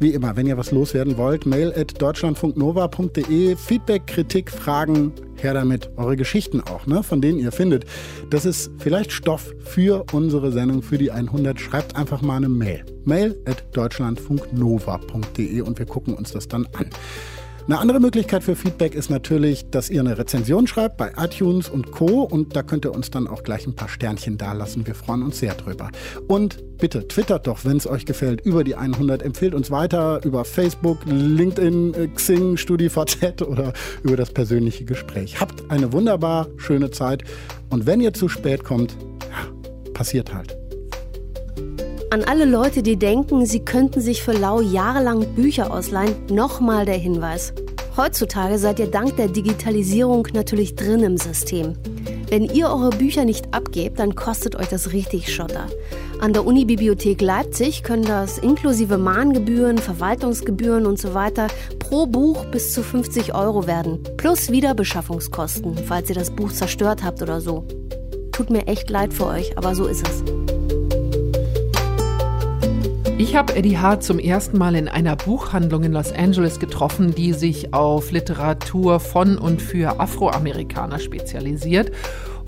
Wie immer, wenn ihr was loswerden wollt, mail at deutschlandfunknova.de, Feedback, Kritik, Fragen, her damit. Eure Geschichten auch, ne, von denen ihr findet. Das ist vielleicht Stoff für unsere Sendung, für die 100. Schreibt einfach mal eine Mail. Mail at deutschlandfunknova.de und wir gucken uns das dann an. Eine andere Möglichkeit für Feedback ist natürlich, dass ihr eine Rezension schreibt bei iTunes und Co. Und da könnt ihr uns dann auch gleich ein paar Sternchen dalassen. Wir freuen uns sehr drüber. Und bitte twittert doch, wenn es euch gefällt, über die 100. Empfehlt uns weiter über Facebook, LinkedIn, äh, Xing, StudiVZ oder über das persönliche Gespräch. Habt eine wunderbar schöne Zeit. Und wenn ihr zu spät kommt, passiert halt. An alle Leute, die denken, sie könnten sich für lau jahrelang Bücher ausleihen, nochmal der Hinweis. Heutzutage seid ihr dank der Digitalisierung natürlich drin im System. Wenn ihr eure Bücher nicht abgebt, dann kostet euch das richtig Schotter. An der Unibibliothek Leipzig können das inklusive Mahngebühren, Verwaltungsgebühren und so weiter pro Buch bis zu 50 Euro werden. Plus Wiederbeschaffungskosten, falls ihr das Buch zerstört habt oder so. Tut mir echt leid für euch, aber so ist es. Ich habe Eddie Hart zum ersten Mal in einer Buchhandlung in Los Angeles getroffen, die sich auf Literatur von und für Afroamerikaner spezialisiert.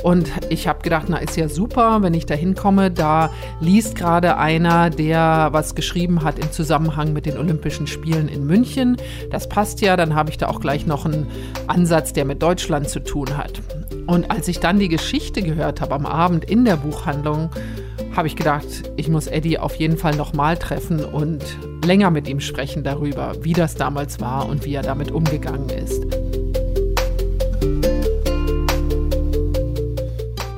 Und ich habe gedacht, na ist ja super, wenn ich da hinkomme. Da liest gerade einer, der was geschrieben hat im Zusammenhang mit den Olympischen Spielen in München. Das passt ja, dann habe ich da auch gleich noch einen Ansatz, der mit Deutschland zu tun hat. Und als ich dann die Geschichte gehört habe am Abend in der Buchhandlung, habe ich gedacht, ich muss Eddie auf jeden Fall nochmal treffen und länger mit ihm sprechen darüber, wie das damals war und wie er damit umgegangen ist.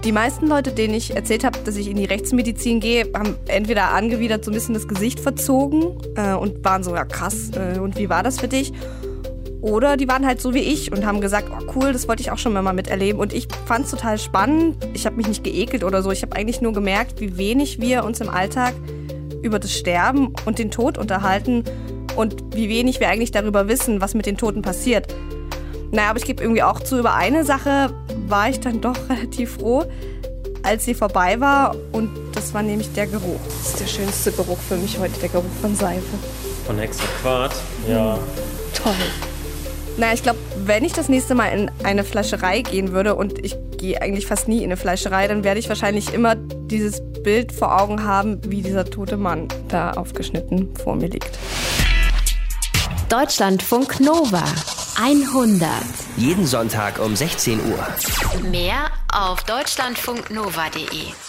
Die meisten Leute, denen ich erzählt habe, dass ich in die Rechtsmedizin gehe, haben entweder angewidert so ein bisschen das Gesicht verzogen äh, und waren so, ja krass, äh, und wie war das für dich? Oder die waren halt so wie ich und haben gesagt, oh cool, das wollte ich auch schon mal miterleben. Und ich fand es total spannend. Ich habe mich nicht geekelt oder so. Ich habe eigentlich nur gemerkt, wie wenig wir uns im Alltag über das Sterben und den Tod unterhalten und wie wenig wir eigentlich darüber wissen, was mit den Toten passiert. Naja, aber ich gebe irgendwie auch zu, über eine Sache war ich dann doch relativ froh, als sie vorbei war. Und das war nämlich der Geruch. Das ist der schönste Geruch für mich heute, der Geruch von Seife. Von Hexaquat, ja. Toll. Naja, ich glaube, wenn ich das nächste Mal in eine Fleischerei gehen würde und ich gehe eigentlich fast nie in eine Fleischerei, dann werde ich wahrscheinlich immer dieses Bild vor Augen haben, wie dieser tote Mann da aufgeschnitten vor mir liegt. Deutschlandfunk Nova 100. Jeden Sonntag um 16 Uhr. Mehr auf deutschlandfunknova.de.